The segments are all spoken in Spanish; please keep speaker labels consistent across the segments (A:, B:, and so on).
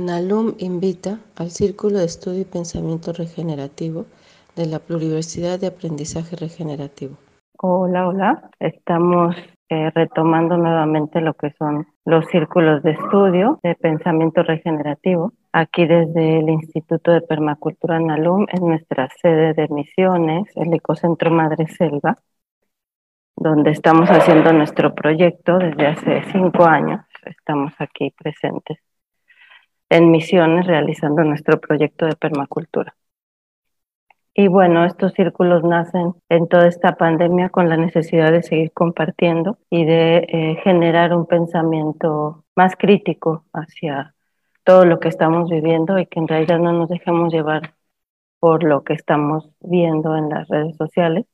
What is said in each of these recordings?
A: NALUM invita al Círculo de Estudio y Pensamiento Regenerativo de la Pluriversidad de Aprendizaje Regenerativo.
B: Hola, hola. Estamos eh, retomando nuevamente lo que son los círculos de estudio de pensamiento regenerativo. Aquí desde el Instituto de Permacultura NALUM, en nuestra sede de misiones, el Ecocentro Madre Selva, donde estamos haciendo nuestro proyecto desde hace cinco años. Estamos aquí presentes en Misiones realizando nuestro proyecto de permacultura. Y bueno, estos círculos nacen en toda esta pandemia con la necesidad de seguir compartiendo y de eh, generar un pensamiento más crítico hacia todo lo que estamos viviendo y que en realidad no nos dejemos llevar por lo que estamos viendo en las redes sociales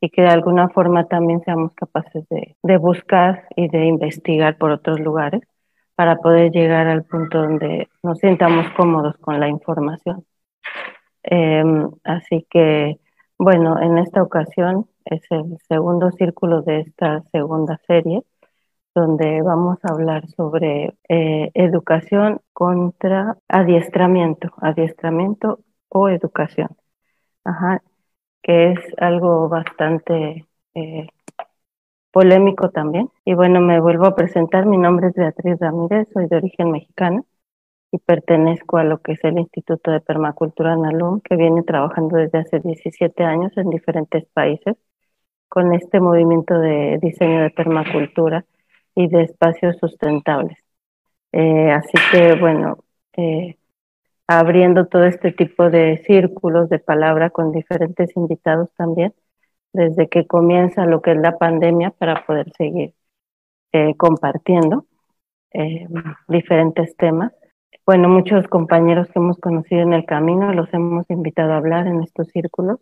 B: y que de alguna forma también seamos capaces de, de buscar y de investigar por otros lugares para poder llegar al punto donde nos sintamos cómodos con la información. Em, así que, bueno, en esta ocasión es el segundo círculo de esta segunda serie, donde vamos a hablar sobre eh, educación contra adiestramiento, adiestramiento o educación, que es algo bastante eh, polémico también. Y bueno, me vuelvo a presentar. Mi nombre es Beatriz Ramírez, soy de origen mexicano y pertenezco a lo que es el Instituto de Permacultura NALUM, que viene trabajando desde hace 17 años en diferentes países con este movimiento de diseño de permacultura y de espacios sustentables. Eh, así que, bueno, eh, abriendo todo este tipo de círculos de palabra con diferentes invitados también, desde que comienza lo que es la pandemia para poder seguir eh, compartiendo eh, diferentes temas. Bueno, muchos compañeros que hemos conocido en el camino los hemos invitado a hablar en estos círculos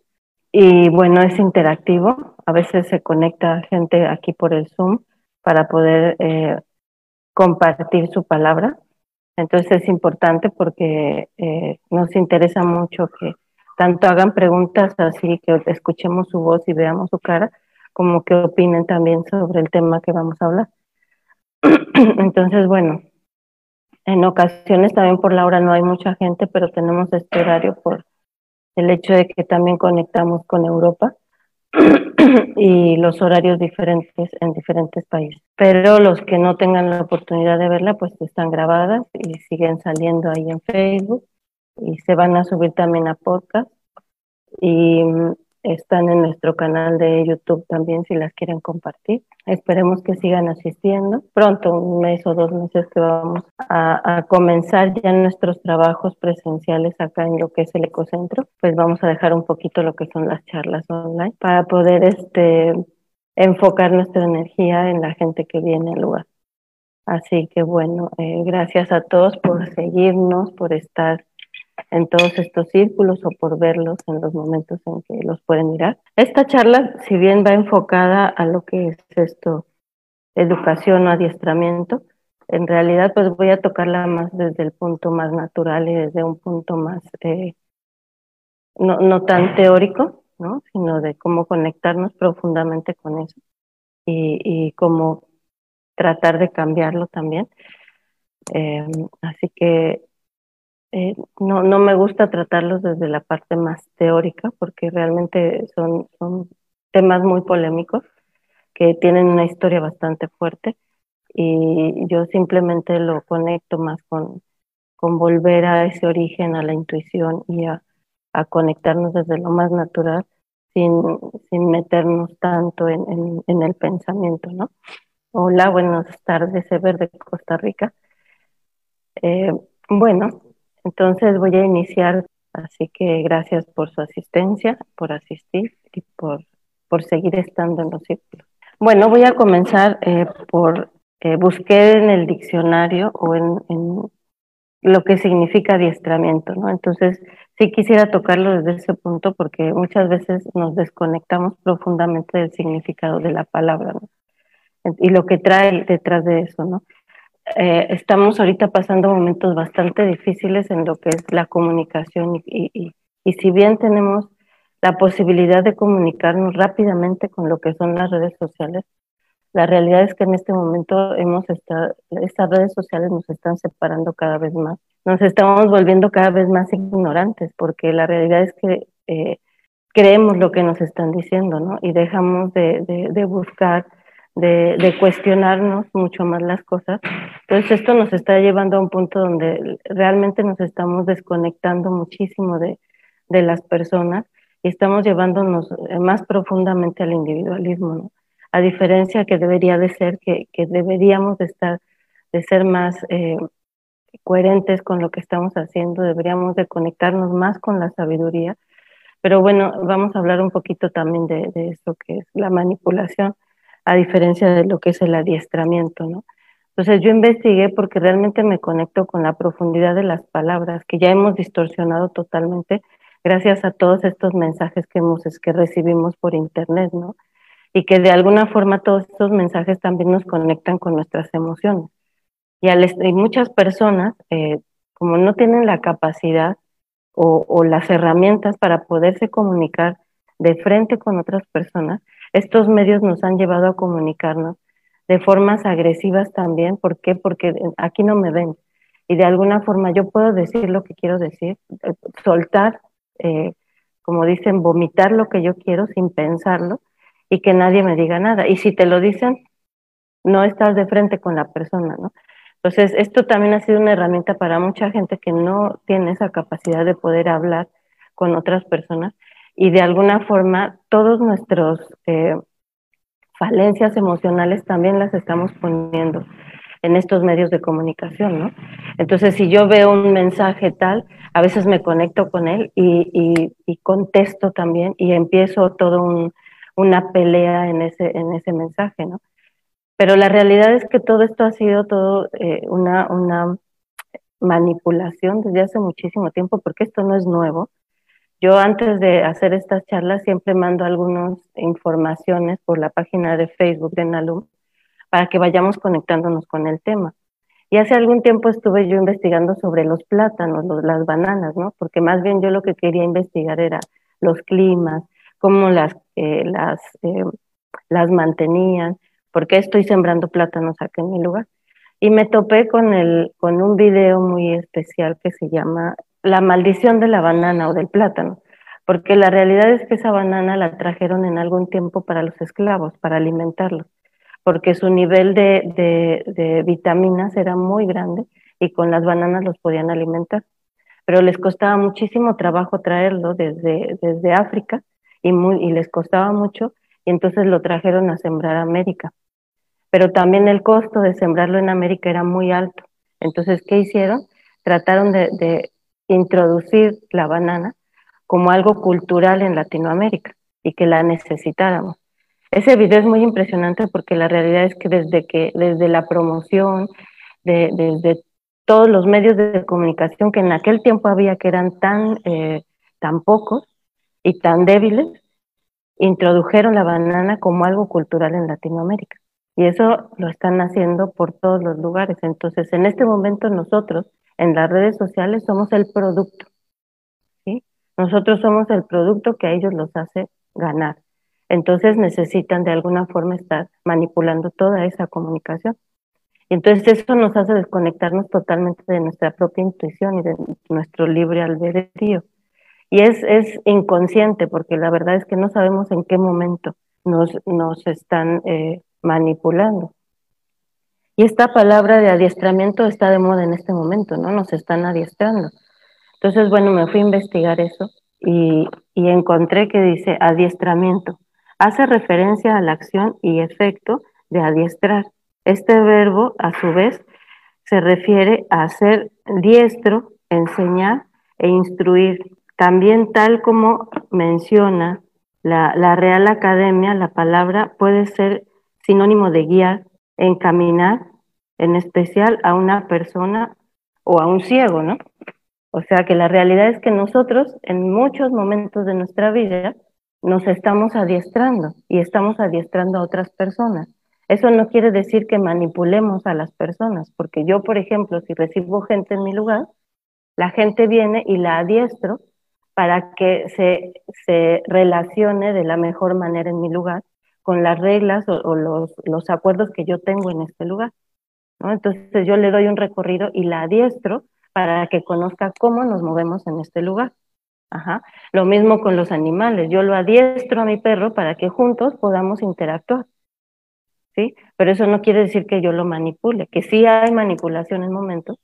B: y bueno, es interactivo. A veces se conecta gente aquí por el Zoom para poder eh, compartir su palabra. Entonces es importante porque nos interesa mucho que tanto hagan preguntas así que escuchemos su voz y veamos su cara, como que opinen también sobre el tema que vamos a hablar. Entonces, bueno, en ocasiones también por la hora no hay mucha gente, pero tenemos este horario por el hecho de que también conectamos con Europa y los horarios diferentes en diferentes países. Pero los que no tengan la oportunidad de verla, pues están grabadas y siguen saliendo ahí en Facebook y se van a subir también a podcast y mm, están en nuestro canal de YouTube también si las quieren compartir. Esperemos que sigan asistiendo. Pronto, un mes o dos meses que vamos a, comenzar ya nuestros trabajos presenciales acá en lo que es el ecocentro, pues vamos a dejar un poquito lo que son las charlas online para poder este enfocar nuestra energía en la gente que viene al lugar. Así que bueno, eh, gracias a todos por seguirnos, por estar en todos estos círculos o por verlos en los momentos en que los pueden mirar. Esta charla, si bien va enfocada a lo que es esto, educación o adiestramiento, en realidad pues voy a tocarla más desde el punto más natural y desde un punto más, eh, no, no tan teórico, ¿no? sino de cómo conectarnos profundamente con eso y, y cómo tratar de cambiarlo también. Eh, así que eh, no, no me gusta tratarlos desde la parte más teórica porque realmente son, son temas muy polémicos que tienen una historia bastante fuerte y yo simplemente lo conecto más con, con volver a ese origen, a la intuición y a, a conectarnos desde lo más natural sin, sin meternos tanto en, en, el pensamiento, ¿no? Hola, buenas tardes, Ever de Costa Rica. Eh, bueno, entonces voy a iniciar, así que gracias por su asistencia, por asistir y por, por seguir estando en los círculos. Bueno, voy a comenzar eh, por, eh, busqué en el diccionario o en, lo que significa adiestramiento, ¿no? Entonces, sí quisiera tocarlo desde ese punto porque muchas veces nos desconectamos profundamente del significado de la palabra. Y lo que trae detrás de eso, ¿no? Eh, estamos ahorita pasando momentos bastante difíciles en lo que es la comunicación y, y, y, si bien tenemos la posibilidad de comunicarnos rápidamente con lo que son las redes sociales, La realidad es que en este momento hemos estado, estas redes sociales nos están separando cada vez más. Nos estamos volviendo cada vez más ignorantes porque la realidad es que eh, creemos lo que nos están diciendo, ¿no? Y dejamos de, de, buscar, de, cuestionarnos mucho más las cosas. Entonces esto nos está llevando a un punto donde realmente nos estamos desconectando muchísimo de, de las personas y estamos llevándonos más profundamente al individualismo. A diferencia que debería de ser, que, que deberíamos de estar, de ser más eh, coherentes con lo que estamos haciendo, deberíamos de conectarnos más con la sabiduría pero bueno, vamos a hablar un poquito también de, de esto que es la manipulación, a diferencia de lo que es el adiestramiento, ¿no? Entonces yo investigué porque realmente me conecto con la profundidad de las palabras que ya hemos distorsionado totalmente gracias a todos estos mensajes que hemos que recibimos por internet, ¿no? Y que de alguna forma todos estos mensajes también nos conectan con nuestras emociones. Y, al, y muchas personas, eh, como no tienen la capacidad o, las herramientas para poderse comunicar de frente con otras personas, estos medios nos han llevado a comunicarnos de formas agresivas también. ¿Por qué? Porque aquí no me ven. Y de alguna forma yo puedo decir lo que quiero decir, eh, soltar, eh, como dicen, vomitar lo que yo quiero sin pensarlo y que nadie me diga nada. Y si te lo dicen, no estás de frente con la persona, ¿no? Entonces, esto también ha sido una herramienta para mucha gente que no tiene esa capacidad de poder hablar con otras personas y de alguna forma todos nuestros eh, falencias emocionales también las estamos poniendo en estos medios de comunicación, ¿no? Entonces, si yo veo un mensaje tal, a veces me conecto con él y, y, contesto también y empiezo todo una pelea en ese, en ese mensaje, ¿no? Pero la realidad es que todo esto ha sido todo eh, una, una manipulación desde hace muchísimo tiempo, porque esto no es nuevo. Yo antes de hacer estas charlas siempre mando algunas informaciones por la página de Facebook de Nalum para que vayamos conectándonos con el tema. Y hace algún tiempo estuve yo investigando sobre los plátanos, las bananas, ¿no? Porque más bien yo lo que quería investigar era los climas, cómo las, eh, las, eh, las mantenían, ¿por qué estoy sembrando plátanos aquí en mi lugar? Y me topé con, el, con un video muy especial que se llama La maldición de la banana o del plátano, porque la realidad es que esa banana la trajeron en algún tiempo para los esclavos, para alimentarlos, porque su nivel de, de, vitaminas era muy grande y con las bananas los podían alimentar. Pero les costaba muchísimo trabajo traerlo desde, desde África y, muy, y les costaba mucho y entonces lo trajeron a sembrar a América. Pero también el costo de sembrarlo en América era muy alto. Entonces, ¿qué hicieron? Trataron de, introducir la banana como algo cultural en Latinoamérica y que la necesitáramos. Ese video es muy impresionante porque la realidad es que desde que desde la promoción, de, desde todos los medios de comunicación que en aquel tiempo había que eran tan, eh, tan pocos y tan débiles, introdujeron la banana como algo cultural en Latinoamérica. Y eso lo están haciendo por todos los lugares. Entonces, en este momento nosotros en las redes sociales somos el producto. ¿sí? Nosotros somos el producto que a ellos los hace ganar. Entonces necesitan de alguna forma estar manipulando toda esa comunicación. Y entonces eso nos hace desconectarnos totalmente de nuestra propia intuición y de nuestro libre albedrío. Y es, es inconsciente porque la verdad es que no sabemos en qué momento nos, nos están eh, manipulando. Y esta palabra de adiestramiento está de moda en este momento, ¿no? Nos están adiestrando. Entonces, bueno, me fui a investigar eso y, encontré que dice adiestramiento. Hace referencia a la acción y efecto de adiestrar. Este verbo, a su vez, se refiere a ser diestro, enseñar e instruir. También tal como menciona la, la Real Academia, la palabra puede ser sinónimo de guiar, encaminar, en especial a una persona o a un ciego, ¿no? O sea que la realidad es que nosotros en muchos momentos de nuestra vida nos estamos adiestrando y estamos adiestrando a otras personas. Eso no quiere decir que manipulemos a las personas, porque yo, por ejemplo, si recibo gente en mi lugar, la gente viene y la adiestro para que se, se relacione de la mejor manera en mi lugar con las reglas o, los, acuerdos que yo tengo en este lugar. Entonces yo le doy un recorrido y la adiestro para que conozca cómo nos movemos en este lugar. Ajá. Lo mismo con los animales. Yo lo adiestro a mi perro para que juntos podamos interactuar. ¿Sí? Pero eso no quiere decir que yo lo manipule, que sí hay manipulación en momentos,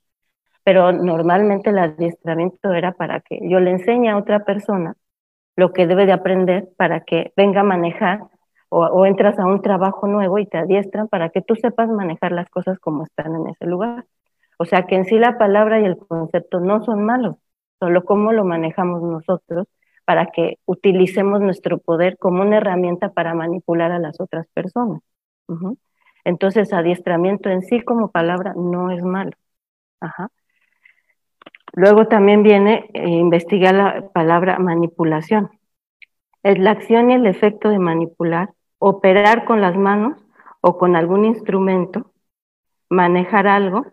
B: pero normalmente el adiestramiento era para que yo le enseñe a otra persona lo que debe de aprender para que venga a manejar o, entras a un trabajo nuevo y te adiestran para que tú sepas manejar las cosas como están en ese lugar. O sea que en sí la palabra y el concepto no son malos, solo cómo lo manejamos nosotros para que utilicemos nuestro poder como una herramienta para manipular a las otras personas. Entonces, adiestramiento en sí como palabra no es malo. Ajá. Luego también viene eh, investigar la palabra manipulación. Es la acción y el efecto de manipular, operar con las manos o con algún instrumento, manejar algo,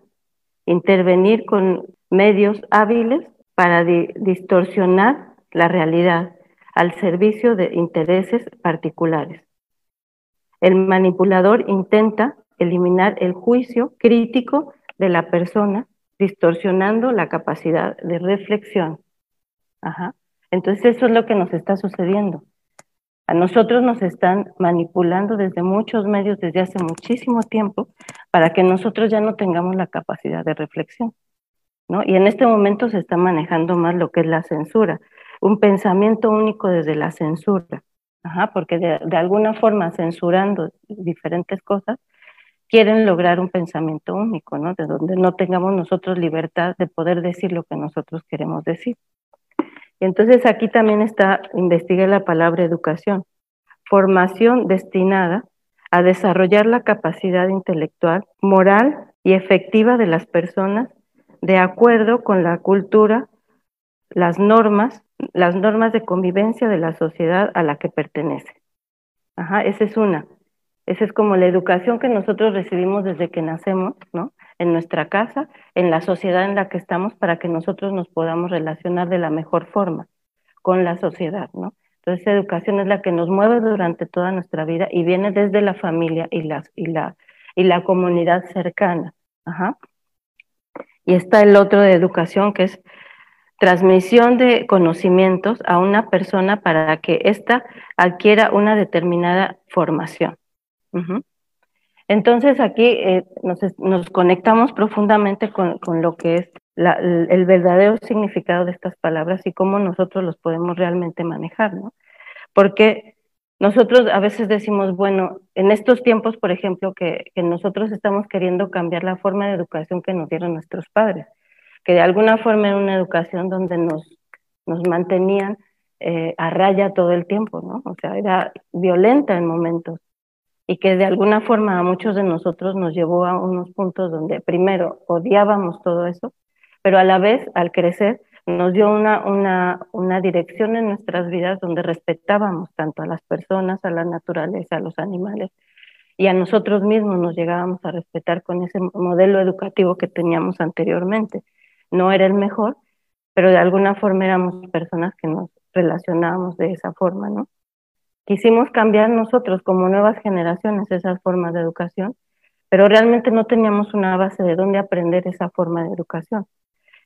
B: intervenir con medios hábiles para distorsionar la realidad al servicio de intereses particulares. El manipulador intenta eliminar el juicio crítico de la persona, distorsionando la capacidad de reflexión. Ajá. Entonces eso es lo que nos está sucediendo. A nosotros nos están manipulando desde muchos medios, desde hace muchísimo tiempo, para que nosotros ya no tengamos la capacidad de reflexión. Y en este momento se está manejando más lo que es la censura, un pensamiento único desde la censura, porque de, alguna forma censurando diferentes cosas, quieren lograr un pensamiento único, ¿no? De donde no tengamos nosotros libertad de poder decir lo que nosotros queremos decir. Entonces aquí también está, investigué la palabra educación, formación destinada a desarrollar la capacidad intelectual, moral y efectiva de las personas de acuerdo con la cultura, las normas, las normas de convivencia de la sociedad a la que pertenece. Ajá, esa es una. Esa es como la educación que nosotros recibimos desde que nacemos, ¿no? En nuestra casa, en la sociedad en la que estamos, para que nosotros nos podamos relacionar de la mejor forma con la sociedad, ¿no? Entonces, educación es la que nos mueve durante toda nuestra vida y viene desde la familia y, las, y, la, y la comunidad cercana. Ajá. Y está el otro de educación, que es transmisión de conocimientos a una persona para que ésta adquiera una determinada formación. Entonces aquí eh, nos, conectamos profundamente con, lo que es el verdadero significado de estas palabras y cómo nosotros los podemos realmente manejar, ¿no? Porque nosotros a veces decimos, bueno, en estos tiempos, por ejemplo, que, nosotros estamos queriendo cambiar la forma de educación que nos dieron nuestros padres, que de alguna forma era una educación donde nos, mantenían eh, a raya todo el tiempo, ¿no? O sea, era violenta en momentos y que de alguna forma a muchos de nosotros nos llevó a unos puntos donde primero odiábamos todo eso, pero a la vez al crecer nos dio una, una, una dirección en nuestras vidas donde respetábamos tanto a las personas, a la naturaleza, a los animales y a nosotros mismos nos llegábamos a respetar con ese modelo educativo que teníamos anteriormente. No era el mejor, pero de alguna forma éramos personas que nos relacionábamos de esa forma, ¿no? Quisimos cambiar nosotros como nuevas generaciones esas formas de educación, pero realmente no teníamos una base de dónde aprender esa forma de educación.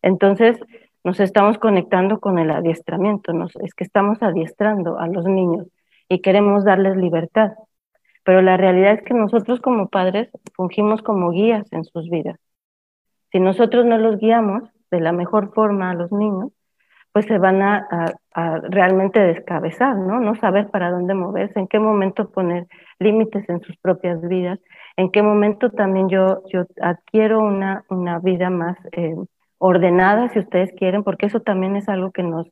B: Entonces, nos estamos conectando con el adiestramiento, nos, es que estamos adiestrando a los niños y queremos darles libertad. Pero la realidad es que nosotros como padres fungimos como guías en sus vidas. Si nosotros no los guiamos de la mejor forma a los niños, pues se van a, a, realmente descabezar, ¿no? No saber para dónde moverse, en qué momento poner límites en sus propias vidas, en qué momento también yo, yo adquiero una, una vida más eh, ordenada, si ustedes quieren, porque eso también es algo que nos,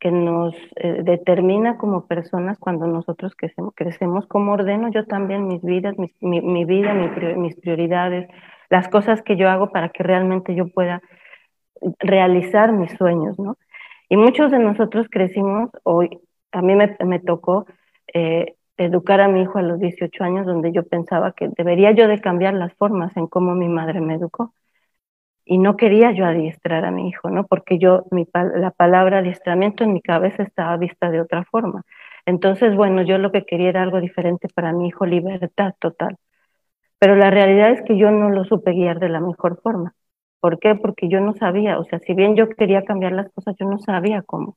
B: que nos eh, determina como personas cuando nosotros crecemos, crecemos, cómo ordeno yo también mis vidas, mi, mi, vida, mis prioridades, las cosas que yo hago para que realmente yo pueda realizar mis sueños, ¿no? Y muchos de nosotros crecimos, hoy, a mí me, tocó eh, educar a mi hijo a los 18 años, donde yo pensaba que debería yo de cambiar las formas en cómo mi madre me educó y no quería yo adiestrar a mi hijo, ¿no? Porque yo, mi, la palabra adiestramiento en mi cabeza estaba vista de otra forma. Entonces, bueno, yo lo que quería era algo diferente para mi hijo, libertad total. Pero la realidad es que yo no lo supe guiar de la mejor forma. ¿Por qué? Porque yo no sabía, o sea, si bien yo quería cambiar las cosas, yo no sabía cómo.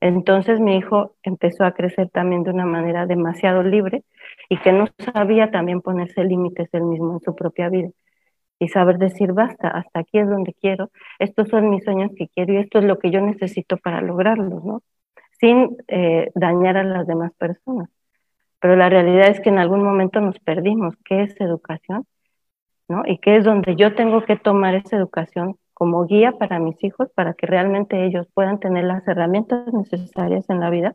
B: Entonces mi hijo empezó a crecer también de una manera demasiado libre y que no sabía también ponerse límites él mismo en su propia vida y saber decir, basta, hasta aquí es donde quiero, estos son mis sueños que quiero y esto es lo que yo necesito para lograrlos, ¿no? Sin eh, dañar a las demás personas. Pero la realidad es que en algún momento nos perdimos. ¿Qué es educación? Y qué es donde yo tengo que tomar esa educación como guía para mis hijos, para que realmente ellos puedan tener las herramientas necesarias en la vida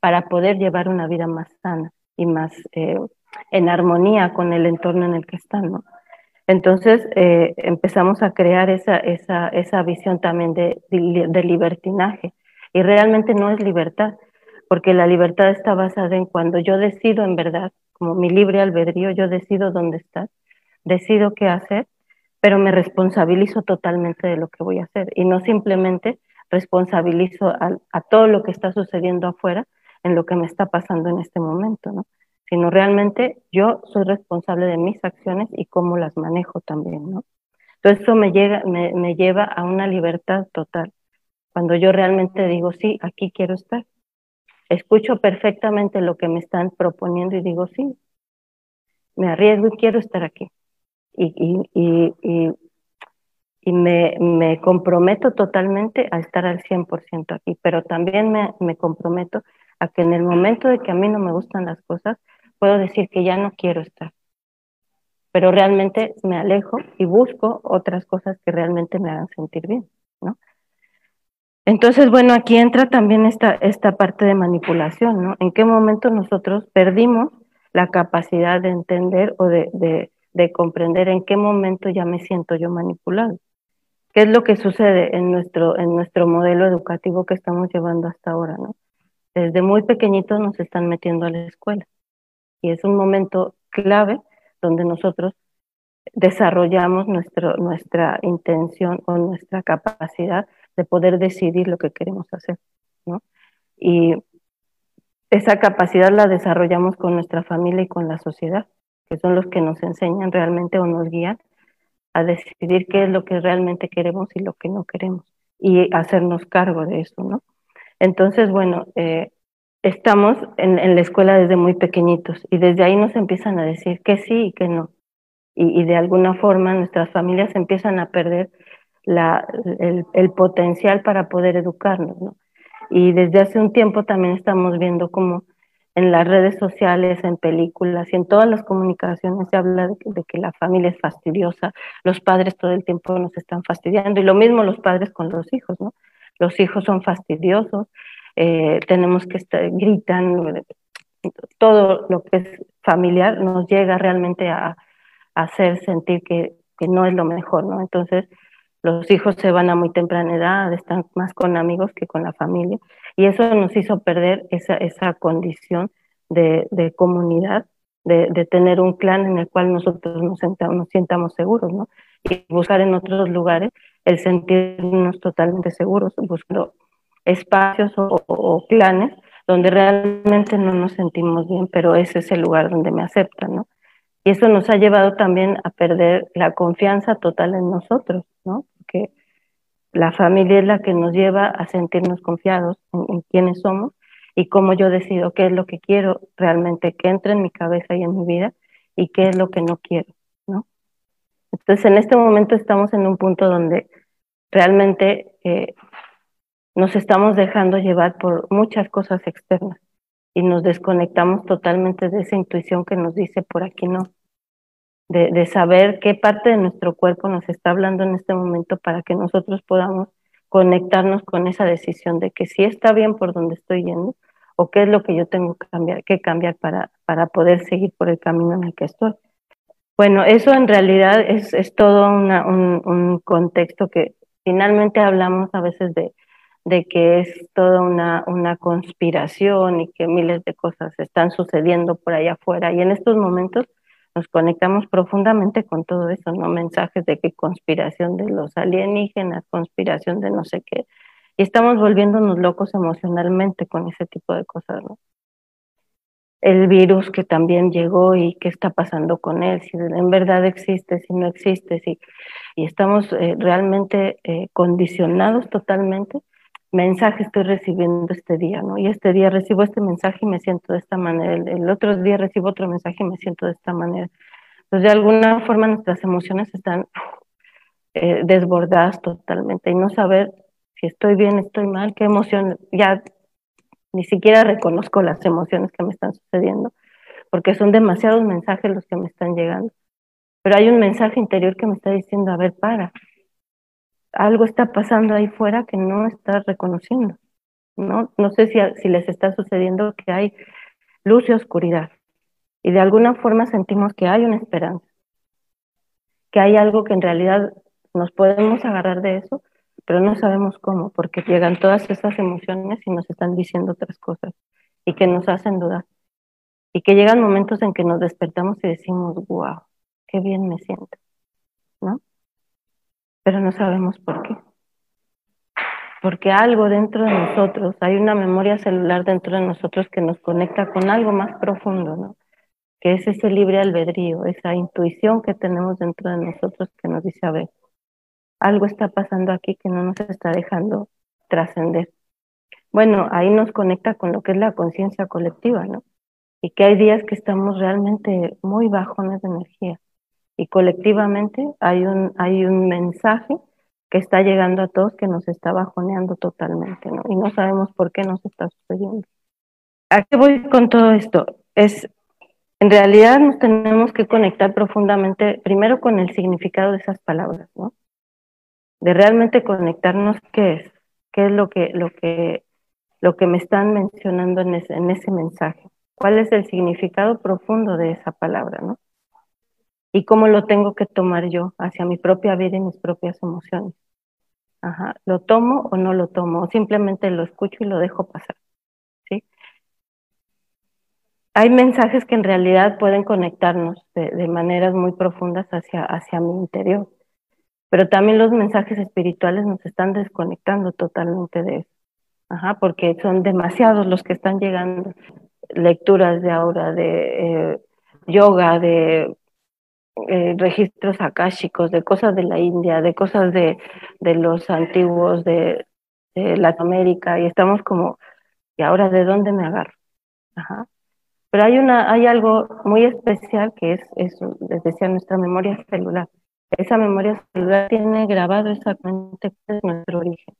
B: para poder llevar una vida más sana y más eh, en armonía con el entorno en el que están. Entonces eh, empezamos a crear esa, esa, esa visión también de, de, libertinaje. Y realmente no es libertad, porque la libertad está basada en cuando yo decido en verdad, como mi libre albedrío, yo decido dónde estar, decido qué hacer, pero me responsabilizo totalmente de lo que voy a hacer y no simplemente responsabilizo a, a todo lo que está sucediendo afuera en lo que me está pasando en este momento, ¿no? sino realmente yo soy responsable de mis acciones y cómo las manejo también, ¿no? Entonces eso me, llega, me, me lleva a una libertad total. Cuando yo realmente digo, sí, aquí quiero estar. Escucho perfectamente lo que me están proponiendo y digo, sí, me arriesgo y quiero estar aquí. Y, y, y, y, me, me, comprometo totalmente a estar al 100% aquí, pero también me, me comprometo a que en el momento de que a mí no me gustan las cosas, puedo decir que ya no quiero estar, pero realmente me alejo y busco otras cosas que realmente me hagan sentir bien, ¿no? Entonces, bueno, aquí entra también esta, esta parte de manipulación, ¿no? ¿En qué momento nosotros perdimos la capacidad de entender o de, de, de comprender en qué momento ya me siento yo manipulado? ¿Qué es lo que sucede en nuestro, en nuestro modelo educativo que estamos llevando hasta ahora, ¿no? Desde muy pequeñitos nos están metiendo a la escuela y es un momento clave donde nosotros desarrollamos nuestro, nuestra intención o nuestra capacidad de poder decidir lo que queremos hacer, ¿no? Y esa capacidad la desarrollamos con nuestra familia y con la sociedad, que son los que nos enseñan realmente o nos guían a decidir qué es lo que realmente queremos y lo que no queremos y hacernos cargo de eso, ¿no? Entonces, bueno, eh, estamos en, en, la escuela desde muy pequeñitos y desde ahí nos empiezan a decir que sí y que no. Y, y de alguna forma nuestras familias empiezan a perder la, el, el, potencial para poder educarnos. ¿no? Y desde hace un tiempo también estamos viendo como en las redes sociales, en películas y en todas las comunicaciones se habla de, que la familia es fastidiosa, los padres todo el tiempo nos están fastidiando y lo mismo los padres con los hijos, ¿no? Los hijos son fastidiosos, eh, tenemos que estar, gritan, todo lo que es familiar nos llega realmente a, a hacer sentir que, que, no es lo mejor, ¿no? Entonces, los hijos se van a muy temprana edad, están más con amigos que con la familia, y eso nos hizo perder esa, esa condición de, comunidad, de, de, tener un clan en el cual nosotros nos, sentamos, nos sientamos seguros, ¿no? Y buscar en otros lugares el sentirnos totalmente seguros, buscando espacios o, o, planes donde realmente no nos sentimos bien, pero ese es el lugar donde me aceptan, ¿no? Y eso nos ha llevado también a perder la confianza total en nosotros, ¿no? Porque la familia es la que nos lleva a sentirnos confiados en, quiénes somos y cómo yo decido qué es lo que quiero realmente que entre en mi cabeza y en mi vida y qué es lo que no quiero, ¿no? Entonces, en este momento estamos en un punto donde realmente eh, nos estamos dejando llevar por muchas cosas externas y nos desconectamos totalmente de esa intuición que nos dice por aquí no, de, saber qué parte de nuestro cuerpo nos está hablando en este momento para que nosotros podamos conectarnos con esa decisión de que si está bien por donde estoy yendo o qué es lo que yo tengo que cambiar, que cambiar para, para poder seguir por el camino en el que estoy. Bueno, eso en realidad es, es todo una, un, un contexto que finalmente hablamos a veces de, de que es toda una, una conspiración y que miles de cosas están sucediendo por allá afuera. Y en estos momentos nos conectamos profundamente con todo eso, ¿no? Mensajes de que conspiración de los alienígenas, conspiración de no sé qué. Y estamos volviéndonos locos emocionalmente con ese tipo de cosas, ¿no? el virus que también llegó y qué está pasando con él, si en verdad existe, si no existe, si, y estamos eh, realmente eh, condicionados totalmente. Mensaje estoy recibiendo este día, ¿no? Y este día recibo este mensaje y me siento de esta manera, el, otro día recibo otro mensaje y me siento de esta manera. Entonces, de alguna forma nuestras emociones están eh, desbordadas totalmente y no saber si estoy bien, estoy mal, qué emoción, ya ni siquiera reconozco las emociones que me están sucediendo, porque son demasiados mensajes los que me están llegando. Pero hay un mensaje interior que me está diciendo, a ver, para, algo está pasando ahí fuera que no estás reconociendo. No, no sé si, si les está sucediendo que hay luz y oscuridad. Y de alguna forma sentimos que hay una esperanza, que hay algo que en realidad nos podemos agarrar de eso pero no sabemos cómo, porque llegan todas esas emociones y nos están diciendo otras cosas y que nos hacen dudar. Y que llegan momentos en que nos despertamos y decimos, wow, qué bien me siento. Pero no sabemos por qué. Porque algo dentro de nosotros, hay una memoria celular dentro de nosotros que nos conecta con algo más profundo, ¿no? Que es ese libre albedrío, esa intuición que tenemos dentro de nosotros que nos dice, a ver, algo está pasando aquí que no nos está dejando trascender. Bueno, ahí nos conecta con lo que es la conciencia colectiva, ¿no? Y que hay días que estamos realmente muy bajones de energía. Y colectivamente hay un, hay un mensaje que está llegando a todos que nos está bajoneando totalmente, ¿no? Y no sabemos por qué nos está sucediendo. ¿A qué voy con todo esto? Es, en realidad nos tenemos que conectar profundamente, primero con el significado de esas palabras, ¿no? de realmente conectarnos qué es, qué es lo que, lo que, lo que me están mencionando en ese, en ese mensaje, cuál es el significado profundo de esa palabra, ¿no? Y cómo lo tengo que tomar yo hacia mi propia vida y mis propias emociones. Ajá, ¿lo tomo o no lo tomo? O simplemente lo escucho y lo dejo pasar, ¿sí? Hay mensajes que en realidad pueden conectarnos de, maneras muy profundas hacia, hacia mi interior pero también los mensajes espirituales nos están desconectando totalmente de eso. Ajá, porque son demasiados los que están llegando. Lecturas de ahora, de eh, yoga, de eh, registros akáshicos, de cosas de la India, de cosas de, de los antiguos de, Latinoamérica, y estamos como, ¿y ahora de dónde me agarro? Ajá. Pero hay, una, hay algo muy especial que es, eso, les decía, nuestra memoria celular esa memoria celular tiene grabado exactamente cuál es nuestro origen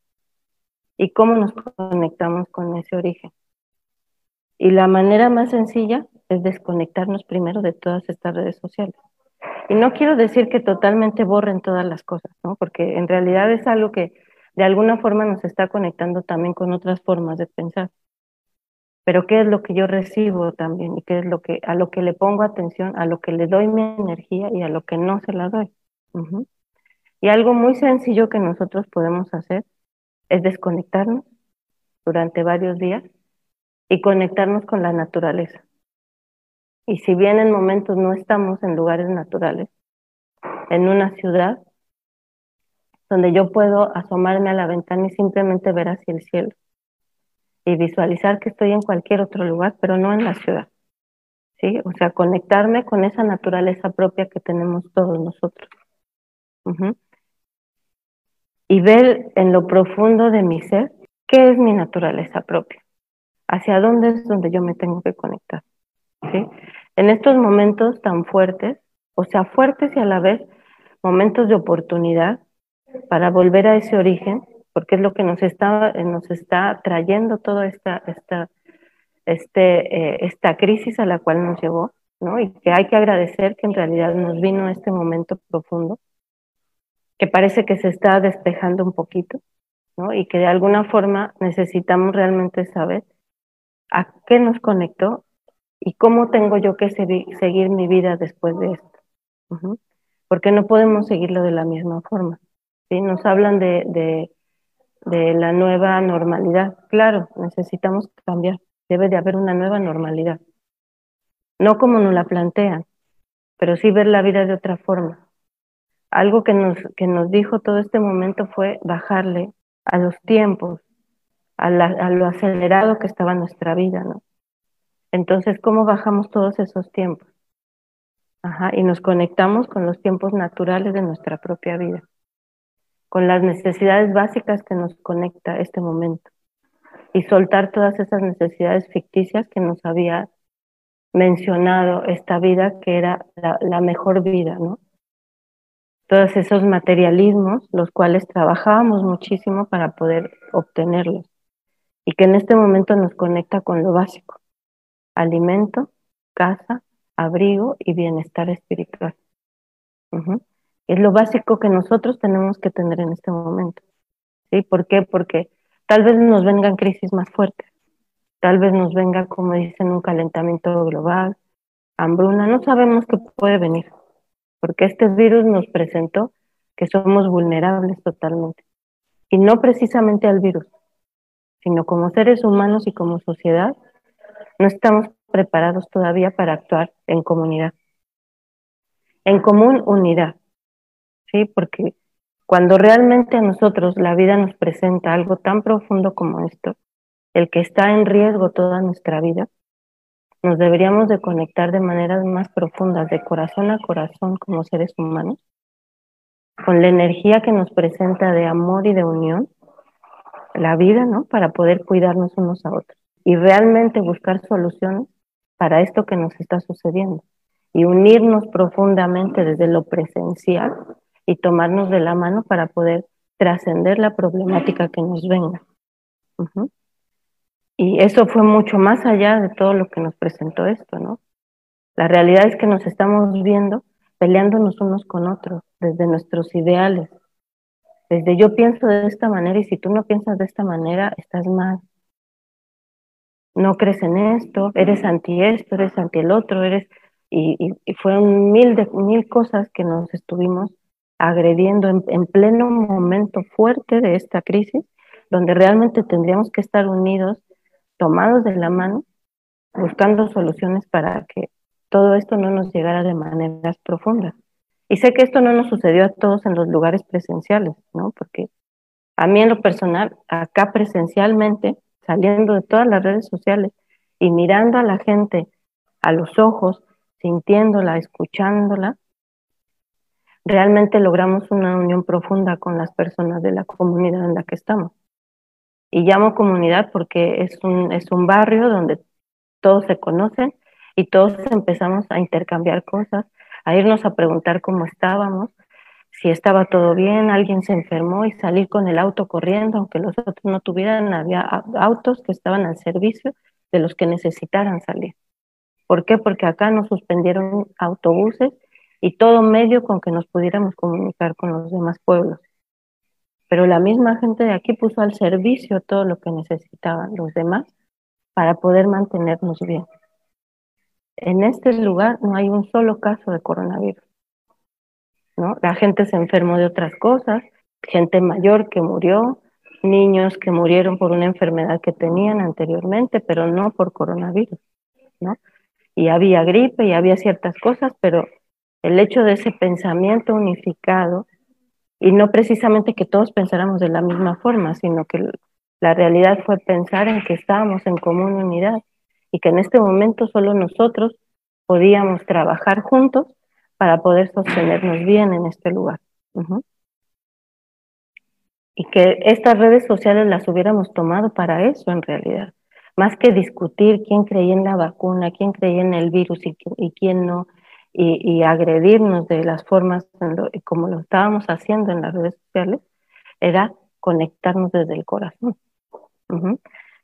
B: y cómo nos conectamos con ese origen. Y la manera más sencilla es desconectarnos primero de todas estas redes sociales. Y no quiero decir que totalmente borren todas las cosas, ¿no? Porque en realidad es algo que de alguna forma nos está conectando también con otras formas de pensar. Pero qué es lo que yo recibo también y qué es lo que a lo que le pongo atención, a lo que le doy mi energía y a lo que no se la doy. Y algo muy sencillo que nosotros podemos hacer es desconectarnos durante varios días y conectarnos con la naturaleza. Y si bien en momentos no estamos en lugares naturales, en una ciudad donde yo puedo asomarme a la ventana y simplemente ver hacia el cielo y visualizar que estoy en cualquier otro lugar, pero no en la ciudad. ¿Sí? O sea, conectarme con esa naturaleza propia que tenemos todos nosotros. Y ver en lo profundo de mi ser qué es mi naturaleza propia, hacia dónde es donde yo me tengo que conectar. En estos momentos tan fuertes, o sea, fuertes y a la vez momentos de oportunidad para volver a ese origen, porque es lo que nos está, nos está trayendo toda esta, esta, este, eh, esta crisis a la cual nos llevó, ¿no? Y que hay que agradecer que en realidad nos vino este momento profundo que parece que se está despejando un poquito, ¿no? Y que de alguna forma necesitamos realmente saber a qué nos conectó y cómo tengo yo que seguir mi vida después de esto. Porque no podemos seguirlo de la misma forma. ¿sí? Nos hablan de, de, la nueva normalidad. Claro, necesitamos cambiar. Debe de haber una nueva normalidad. No como nos la plantean, pero sí ver la vida de otra forma algo que nos, que nos dijo todo este momento fue bajarle a los tiempos, a, lo acelerado que estaba nuestra vida, ¿no? Entonces, ¿cómo bajamos todos esos tiempos? Ajá, y nos conectamos con los tiempos naturales de nuestra propia vida, con las necesidades básicas que nos conecta este momento y soltar todas esas necesidades ficticias que nos había mencionado esta vida que era la, mejor vida, ¿no? Todos esos materialismos, los cuales trabajábamos muchísimo para poder obtenerlos y que en este momento nos conecta con lo básico, alimento, casa, abrigo y bienestar espiritual. Es lo básico que nosotros tenemos que tener en este momento. ¿Sí? ¿Por qué? Porque tal vez nos vengan crisis más fuertes, tal vez nos venga, como dicen, un calentamiento global, hambruna, no sabemos qué puede venir, porque este virus nos presentó que somos vulnerables totalmente. Y no precisamente al virus, sino como seres humanos y como sociedad, no estamos preparados todavía para actuar en comunidad. En común unidad, ¿sí? Porque cuando realmente a nosotros la vida nos presenta algo tan profundo como esto, el que está en riesgo toda nuestra vida, nos deberíamos de conectar de maneras más profundas, de corazón a corazón como seres humanos, con la energía que nos presenta de amor y de unión, la vida, ¿no? Para poder cuidarnos unos a otros y realmente buscar soluciones para esto que nos está sucediendo y unirnos profundamente desde lo presencial y tomarnos de la mano para poder trascender la problemática que nos venga. Y eso fue mucho más allá de todo lo que nos presentó esto, ¿no? La realidad es que nos estamos viendo peleándonos unos con otros desde nuestros ideales. Desde yo pienso de esta manera y si tú no piensas de esta manera, estás mal no crees en esto, eres anti esto, eres anti el otro, eres... Y, y, fueron mil, de, mil cosas que nos estuvimos agrediendo en, en, pleno momento fuerte de esta crisis, donde realmente tendríamos que estar unidos, tomados de la mano, buscando soluciones para que todo esto no nos llegara de maneras profundas. Y sé que esto no nos sucedió a todos en los lugares presenciales, ¿no? Porque a mí en lo personal, acá presencialmente, saliendo de todas las redes sociales y mirando a la gente a los ojos, sintiéndola, escuchándola, realmente logramos una unión profunda con las personas de la comunidad en la que estamos. Y llamo comunidad porque es un, es un barrio donde todos se conocen y todos empezamos a intercambiar cosas, a irnos a preguntar cómo estábamos, si estaba todo bien, alguien se enfermó y salir con el auto corriendo, aunque los otros no tuvieran, había autos que estaban al servicio de los que necesitaran salir. ¿Por qué? Porque acá nos suspendieron autobuses y todo medio con que nos pudiéramos comunicar con los demás pueblos. Pero la misma gente de aquí puso al servicio todo lo que necesitaban los demás para poder mantenernos bien. En este lugar no hay un solo caso de coronavirus. La gente se enfermó de otras cosas, gente mayor que murió, niños que murieron por una enfermedad que tenían anteriormente, pero no por coronavirus, ¿no? Y había gripe y había ciertas cosas, pero el hecho de ese pensamiento unificado, y no precisamente que todos pensáramos de la misma forma, sino que la realidad fue pensar en que estábamos en común unidad y que en este momento solo nosotros podíamos trabajar juntos para poder sostenernos bien en este lugar. Y que estas redes sociales las hubiéramos tomado para eso en realidad, más que discutir quién creía en la vacuna, quién creía en el virus y, quién no, y, agredirnos de las formas como lo estábamos haciendo en las redes sociales, era conectarnos desde el corazón.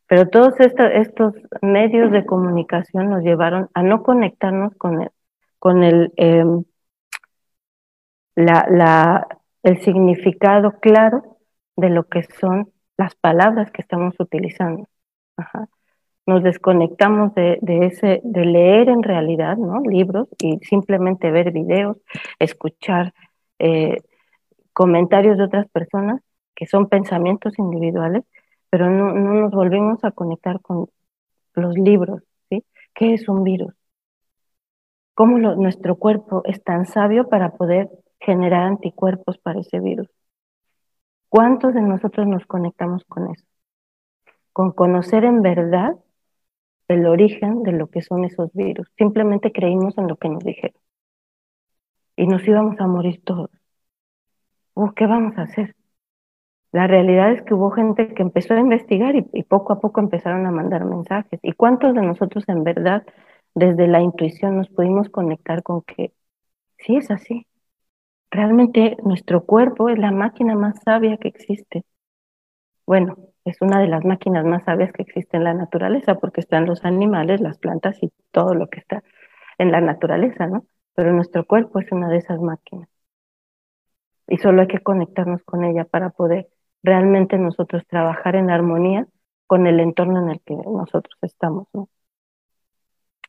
B: Pero todos estos medios de comunicación nos llevaron a no conectarnos con el, con el, em, la, la, el significado claro de lo que son las palabras que estamos utilizando. Nos desconectamos de, de, ese, de leer en realidad ¿no? libros y simplemente ver videos, escuchar eh, comentarios de otras personas que son pensamientos individuales, pero no, no nos volvemos a conectar con los libros. ¿sí? ¿Qué es un virus? cómo nuestro cuerpo es tan sabio para poder generar anticuerpos para ese virus. ¿Cuántos de nosotros nos conectamos con eso? Con conocer en verdad el origen de lo que son esos virus. Simplemente creímos en lo que nos dijeron. Y nos íbamos a morir todos. Oh, ¿Qué vamos a hacer? La realidad es que hubo gente que empezó a investigar y, y, poco a poco empezaron a mandar mensajes. ¿Y cuántos de nosotros en verdad, desde la intuición, nos pudimos conectar con que sí es así? Realmente nuestro cuerpo es la máquina más sabia que existe. Bueno, es una de las máquinas más sabias que existe en la naturaleza porque están los animales, las plantas y todo lo que está en la naturaleza, ¿no? Pero nuestro cuerpo es una de esas máquinas. Y solo hay que conectarnos con ella para poder realmente nosotros trabajar en armonía con el entorno en el que nosotros estamos, ¿no?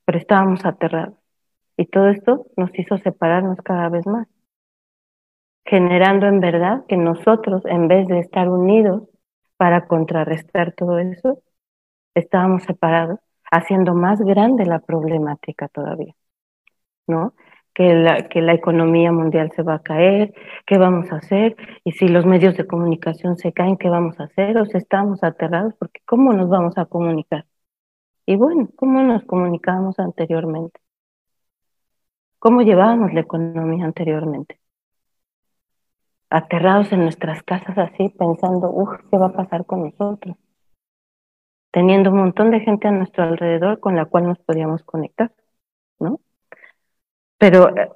B: Pero estábamos aterrados. Y todo esto nos hizo separarnos cada vez más, generando en verdad que nosotros, en vez de estar unidos para contrarrestar todo eso, estábamos separados, haciendo más grande la problemática todavía, ¿no? Que la, que la economía mundial se va a caer, ¿qué vamos a hacer? Y si los medios de comunicación se caen, ¿qué vamos a hacer? O sea, estamos aterrados porque ¿cómo nos vamos a comunicar? Y bueno, ¿cómo nos comunicábamos anteriormente? ¿Cómo llevábamos la economía anteriormente? Aterrados en nuestras casas así, pensando, uff, ¿qué va a pasar con nosotros? Teniendo un montón de gente a nuestro alrededor con la cual nos podíamos conectar, ¿no? Pero eh,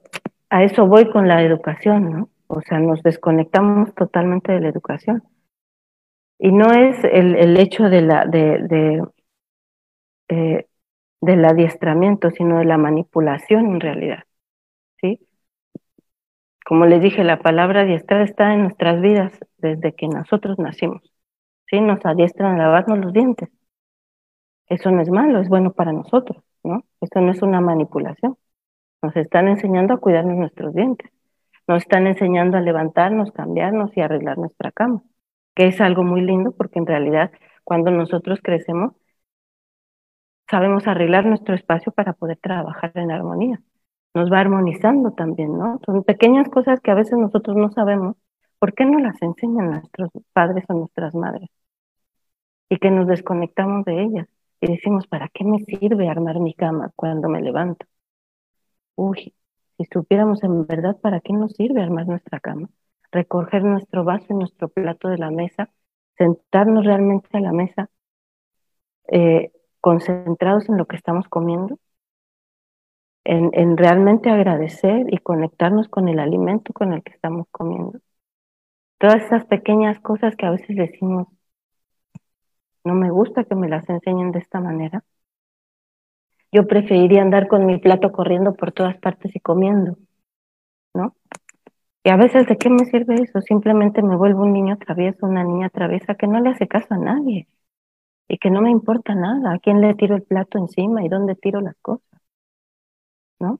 B: a eso voy con la educación, ¿no? O sea, nos desconectamos totalmente de la educación. Y no es el, el hecho de la, de, de, eh, del adiestramiento, sino de la manipulación en realidad. Como les dije, la palabra adiestrar está en nuestras vidas desde que nosotros nacimos. ¿sí? Nos adiestran a lavarnos los dientes. Eso no es malo, es bueno para nosotros, ¿no? Eso no es una manipulación. Nos están enseñando a cuidarnos nuestros dientes. Nos están enseñando a levantarnos, cambiarnos y arreglar nuestra cama, que es algo muy lindo porque en realidad cuando nosotros crecemos sabemos arreglar nuestro espacio para poder trabajar en armonía nos va armonizando también, ¿no? Son pequeñas cosas que a veces nosotros no sabemos. ¿Por qué no las enseñan nuestros padres o nuestras madres? Y que nos desconectamos de ellas y decimos, ¿para qué me sirve armar mi cama cuando me levanto? Uy, si supiéramos en verdad para qué nos sirve armar nuestra cama, recoger nuestro vaso y nuestro plato de la mesa, sentarnos realmente a la mesa, eh, concentrados en lo que estamos comiendo en, realmente agradecer y conectarnos con el alimento con el que estamos comiendo. Todas esas pequeñas cosas que a veces decimos, no me gusta que me las enseñen de esta manera. Yo preferiría andar con mi plato corriendo por todas partes y comiendo, ¿no? Y a veces, ¿de qué me sirve eso? Simplemente me vuelvo un niño travieso, una niña traviesa que no le hace caso a nadie y que no me importa nada a quién le tiro el plato encima y dónde tiro las cosas. ¿No?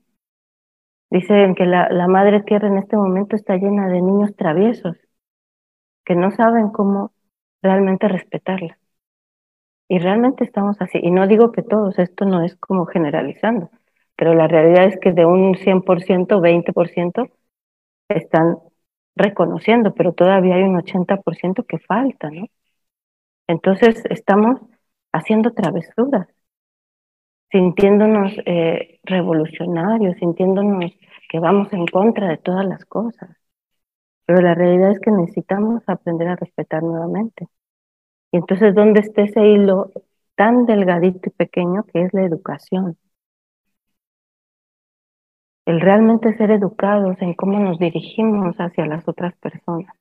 B: Dicen que la, madre tierra en este momento está llena de niños traviesos que no saben cómo realmente respetarla. Y realmente estamos así. Y no digo que todos, esto no es como generalizando, pero la realidad es que de un 100%, 20% están reconociendo, pero todavía hay un 80% que falta, ¿no? Entonces estamos haciendo travesuras sintiéndonos eh, revolucionarios, sintiéndonos que vamos en contra de todas las cosas. Pero la realidad es que necesitamos aprender a respetar nuevamente. Y entonces, ¿dónde está ese hilo tan delgadito y pequeño que es la educación? El realmente ser educados en cómo nos dirigimos hacia las otras personas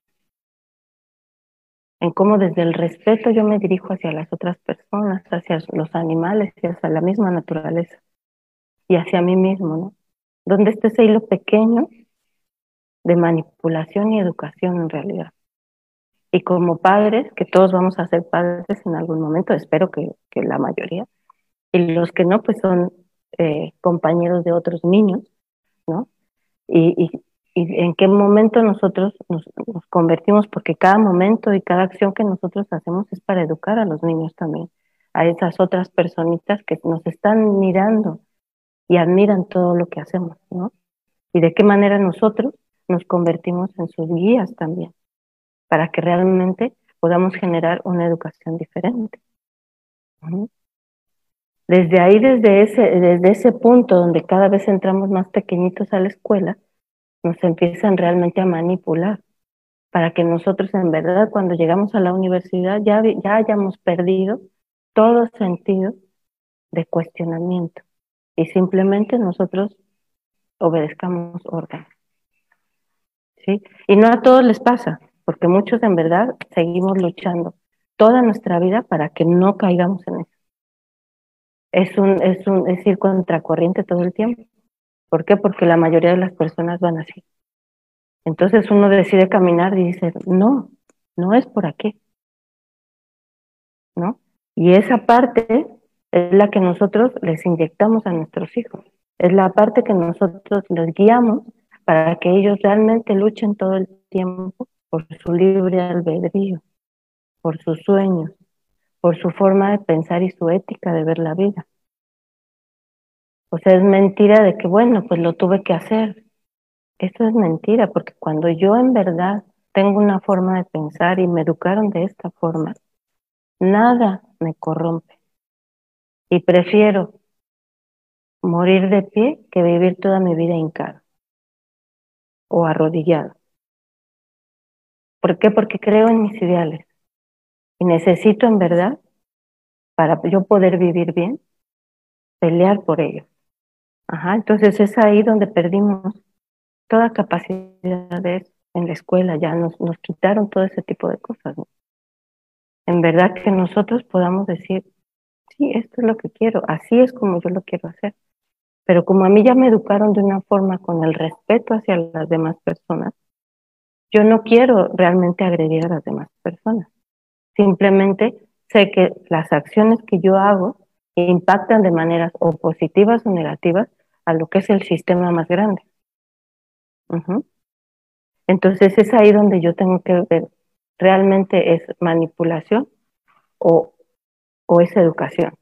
B: en cómo desde el respeto yo me dirijo hacia las otras personas, hacia los animales y hacia la misma naturaleza y hacia mí mismo, ¿no? Donde está ese hilo pequeño de manipulación y educación en realidad. Y como padres, que todos vamos a ser padres en algún momento, espero que, que la mayoría, y los que no, pues son eh, compañeros de otros niños, ¿no? Y, y, y en qué momento nosotros nos, convertimos, porque cada momento y cada acción que nosotros hacemos es para educar a los niños también, a esas otras personitas que nos están mirando y admiran todo lo que hacemos, ¿no? Y de qué manera nosotros nos convertimos en sus guías también, para que realmente podamos generar una educación diferente. Desde ahí, desde ese, desde ese punto donde cada vez entramos más pequeñitos a la escuela, nos empiezan realmente a manipular para que nosotros en verdad cuando llegamos a la universidad ya, ya hayamos perdido todo sentido de cuestionamiento y simplemente nosotros obedezcamos órdenes. ¿Sí? Y no a todos les pasa, porque muchos en verdad seguimos luchando toda nuestra vida para que no caigamos en eso. Es un, es un es ir contracorriente todo el tiempo. ¿Por qué? Porque la mayoría de las personas van así. Entonces uno decide caminar y dice, no, no es por aquí. ¿No? Y esa parte es la que nosotros les inyectamos a nuestros hijos. Es la parte que nosotros les guiamos para que ellos realmente luchen todo el tiempo por su libre albedrío, por sus sueños, por su forma de pensar y su ética de ver la vida. O sea, es mentira de que, bueno, pues lo tuve que hacer. Eso es mentira, porque cuando yo en verdad tengo una forma de pensar y me educaron de esta forma, nada me corrompe. Y prefiero morir de pie que vivir toda mi vida hincado o arrodillado. ¿Por qué? Porque creo en mis ideales y necesito en verdad, para yo poder vivir bien, pelear por ellos. Ajá, entonces es ahí donde perdimos toda capacidad de en la escuela, ya nos, nos quitaron todo ese tipo de cosas. En verdad que nosotros podamos decir, sí, esto es lo que quiero, así es como yo lo quiero hacer. Pero como a mí ya me educaron de una forma con el respeto hacia las demás personas, yo no quiero realmente agredir a las demás personas. Simplemente sé que las acciones que yo hago impactan de maneras o positivas o negativas a lo que es el sistema más grande. Entonces es ahí donde yo tengo que ver, ¿realmente es manipulación o, o es educación?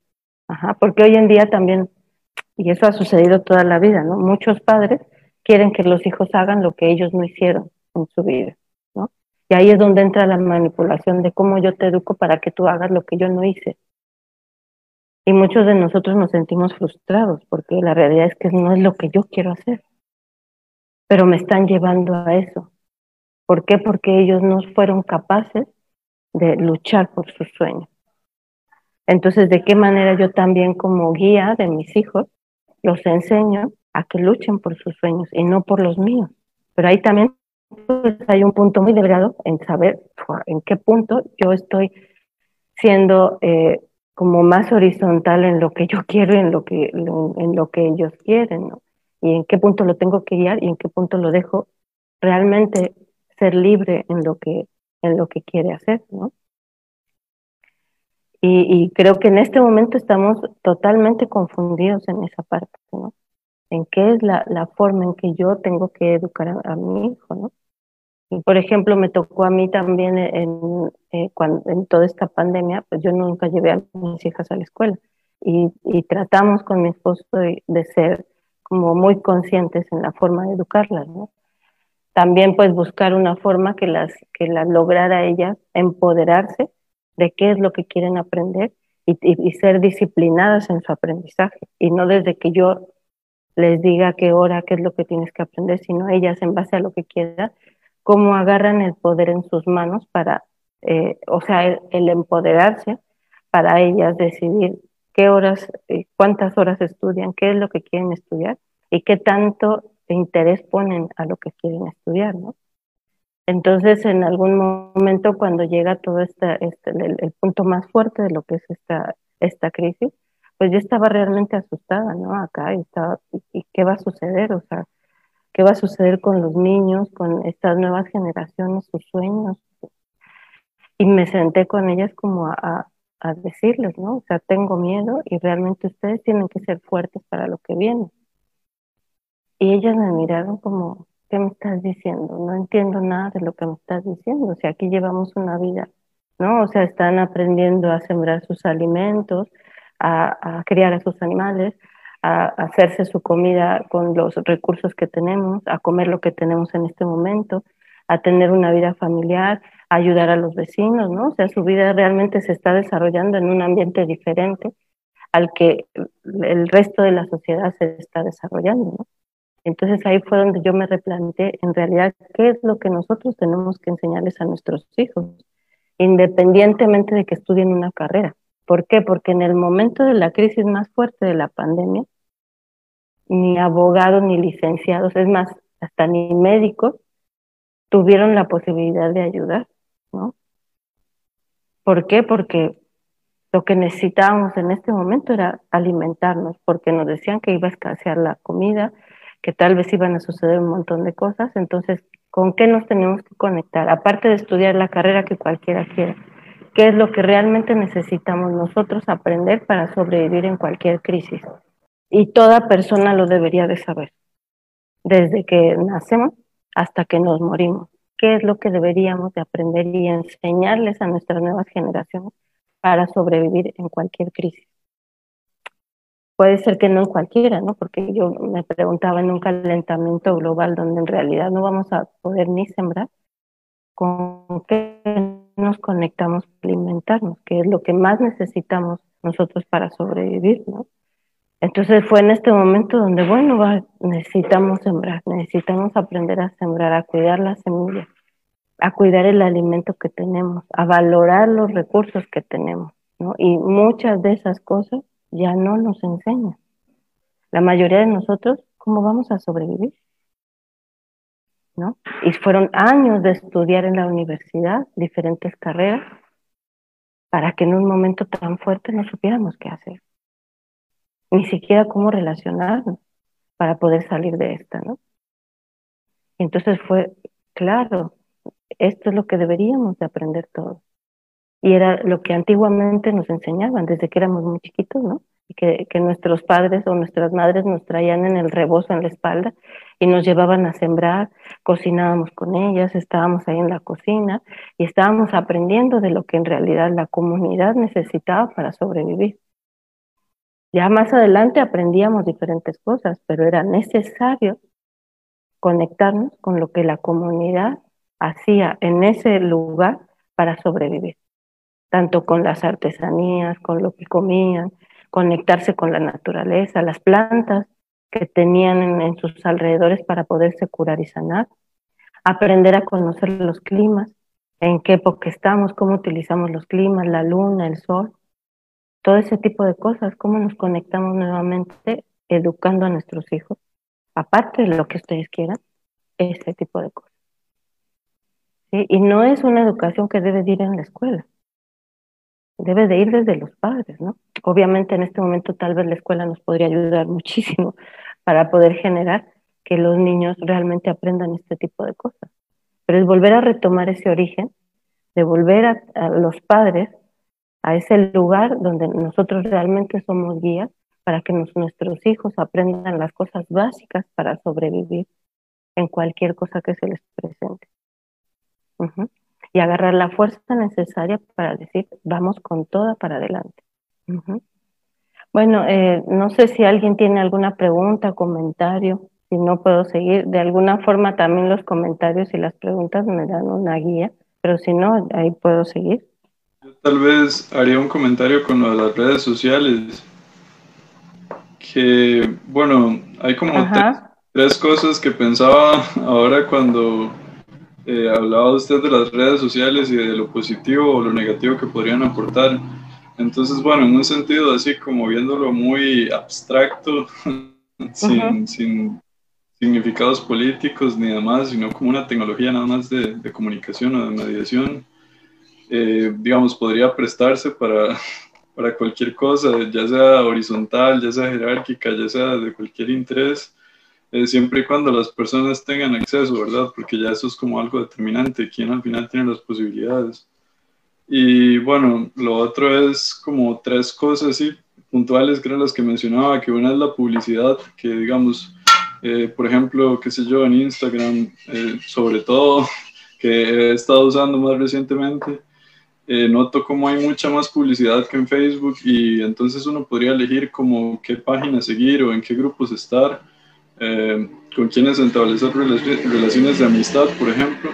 B: Ajá, porque hoy en día también, y eso ha sucedido toda la vida, ¿no? Muchos padres quieren que los hijos hagan lo que ellos no hicieron en su vida, ¿no? Y ahí es donde entra la manipulación de cómo yo te educo para que tú hagas lo que yo no hice. Y muchos de nosotros nos sentimos frustrados porque la realidad es que no es lo que yo quiero hacer. Pero me están llevando a eso. ¿Por qué? Porque ellos no fueron capaces de luchar por sus sueños. Entonces, ¿de qué manera yo también como guía de mis hijos los enseño a que luchen por sus sueños y no por los míos? Pero ahí también pues, hay un punto muy delgado en saber en qué punto yo estoy siendo eh, como más horizontal en lo que yo quiero y en lo que, en lo que ellos quieren, ¿no? Y en qué punto lo tengo que guiar y en qué punto lo dejo realmente ser libre en lo que, en lo que quiere hacer, ¿no? Y, creo que en este momento estamos totalmente confundidos en esa parte, ¿no? En qué es la, la forma en que yo tengo que educar a mi hijo, ¿no? Por ejemplo, me tocó a mí también en, eh, cuando, en toda esta pandemia, pues yo nunca llevé a mis hijas a la escuela y, tratamos con mi esposo de, ser como muy conscientes en la forma de educarlas. También pues buscar una forma que las, que las lograra ellas empoderarse de qué es lo que quieren aprender y, y, ser disciplinadas en su aprendizaje y no desde que yo les diga qué hora, qué es lo que tienes que aprender, sino ellas en base a lo que quieran cómo agarran el poder en sus manos para, eh, o sea, el, empoderarse para ellas decidir qué horas, eh, cuántas horas estudian, qué es lo que quieren estudiar y qué tanto interés ponen a lo que quieren estudiar, ¿no? Entonces, en algún momento, cuando llega todo este, este el, punto más fuerte de lo que es esta, esta crisis, pues yo estaba realmente asustada, ¿no? Acá, y estaba, ¿y qué va a suceder? O sea, qué va a suceder con los niños, con estas nuevas generaciones, sus sueños. Y me senté con ellas como a, a decirles, ¿no? O sea, tengo miedo y realmente ustedes tienen que ser fuertes para lo que viene. Y ellas me miraron como, ¿qué me estás diciendo? No entiendo nada de lo que me estás diciendo. O sea, aquí llevamos una vida, ¿no? O sea, están aprendiendo a sembrar sus alimentos, a, a criar a sus animales, a hacerse su comida con los recursos que tenemos, a comer lo que tenemos en este momento, a tener una vida familiar, a ayudar a los vecinos, ¿no? O sea, su vida realmente se está desarrollando en un ambiente diferente al que el resto de la sociedad se está desarrollando. Entonces ahí fue donde yo me replanteé en realidad qué es lo que nosotros tenemos que enseñarles a nuestros hijos, independientemente de que estudien una carrera. ¿Por qué? Porque en el momento de la crisis más fuerte de la pandemia, ni abogados ni licenciados, es más, hasta ni médicos, tuvieron la posibilidad de ayudar, ¿no? ¿Por qué? Porque lo que necesitábamos en este momento era alimentarnos, porque nos decían que iba a escasear la comida, que tal vez iban a suceder un montón de cosas, entonces, ¿con qué nos tenemos que conectar? Aparte de estudiar la carrera que cualquiera quiera, ¿qué es lo que realmente necesitamos nosotros aprender para sobrevivir en cualquier crisis? Y toda persona lo debería de saber, desde que nacemos hasta que nos morimos. ¿Qué es lo que deberíamos de aprender y enseñarles a nuestras nuevas generaciones para sobrevivir en cualquier crisis? Puede ser que no en cualquiera, ¿no? Porque yo me preguntaba en un calentamiento global donde en realidad no vamos a poder ni sembrar, ¿con qué nos conectamos para alimentarnos? Que es lo que más necesitamos nosotros para sobrevivir, ¿no? Entonces fue en este momento donde, bueno, necesitamos sembrar, necesitamos aprender a sembrar, a cuidar la semilla, a cuidar el alimento que tenemos, a valorar los recursos que tenemos, ¿no? Y muchas de esas cosas ya no nos enseñan. La mayoría de nosotros, ¿cómo vamos a sobrevivir? ¿No? Y fueron años de estudiar en la universidad diferentes carreras para que en un momento tan fuerte no supiéramos qué hacer ni siquiera cómo relacionarnos para poder salir de esta, ¿no? Entonces fue, claro, esto es lo que deberíamos de aprender todos. Y era lo que antiguamente nos enseñaban desde que éramos muy chiquitos, ¿no? Que nuestros padres o nuestras madres nos traían en el rebozo en la espalda y nos llevaban a sembrar, cocinábamos con ellas, estábamos ahí en la cocina y estábamos aprendiendo de lo que en realidad la comunidad necesitaba para sobrevivir. Ya más adelante aprendíamos diferentes cosas, pero era necesario conectarnos con lo que la comunidad hacía en ese lugar para sobrevivir, tanto con las artesanías, con lo que comían, conectarse con la naturaleza, las plantas que tenían en, sus alrededores para poderse curar y sanar, aprender a conocer los climas, en qué época estamos, cómo utilizamos los climas, la luna, el sol, todo ese tipo de cosas, cómo nos conectamos nuevamente educando a nuestros hijos, aparte de lo que ustedes quieran, ese tipo de cosas. Y no es una educación que debe de ir en la escuela, debe de ir desde los padres, ¿no? Obviamente en este momento tal vez la escuela nos podría ayudar muchísimo para poder generar que los niños realmente aprendan este tipo de cosas. Pero es volver a retomar ese origen, de volver a los padres a ese lugar donde nosotros realmente somos guías para que nuestros hijos aprendan las cosas básicas para sobrevivir en cualquier cosa que se les presente. Y agarrar la fuerza necesaria para decir, vamos con toda para adelante. Bueno, eh, no sé si alguien tiene alguna pregunta, comentario, si no puedo seguir. De alguna forma también los comentarios y las preguntas me dan una guía, pero si no, ahí puedo seguir.
C: Tal vez haría un comentario con lo de las redes sociales. Que, bueno, hay como tres, cosas que pensaba ahora cuando eh, hablaba usted de las redes sociales y de lo positivo o lo negativo que podrían aportar. Entonces, bueno, en un sentido así como viéndolo muy abstracto, sin, sin, significados políticos ni demás, sino como una tecnología nada más de, de comunicación o de mediación eh, digamos, podría prestarse para, para cualquier cosa, ya sea horizontal, ya sea jerárquica, ya sea de cualquier interés, eh, siempre y cuando las personas tengan acceso, ¿verdad? Porque ya eso es como algo determinante, quién al final tiene las posibilidades. Y bueno, lo otro es como tres cosas así puntuales que las que mencionaba, que una es la publicidad, que digamos, eh, por ejemplo, qué sé yo, en Instagram, sobre todo, que he estado usando más recientemente, eh, noto como hay mucha más publicidad que en Facebook y entonces uno podría elegir como qué página seguir o en qué grupos estar, eh, con quiénes establecer relaciones de amistad, por ejemplo.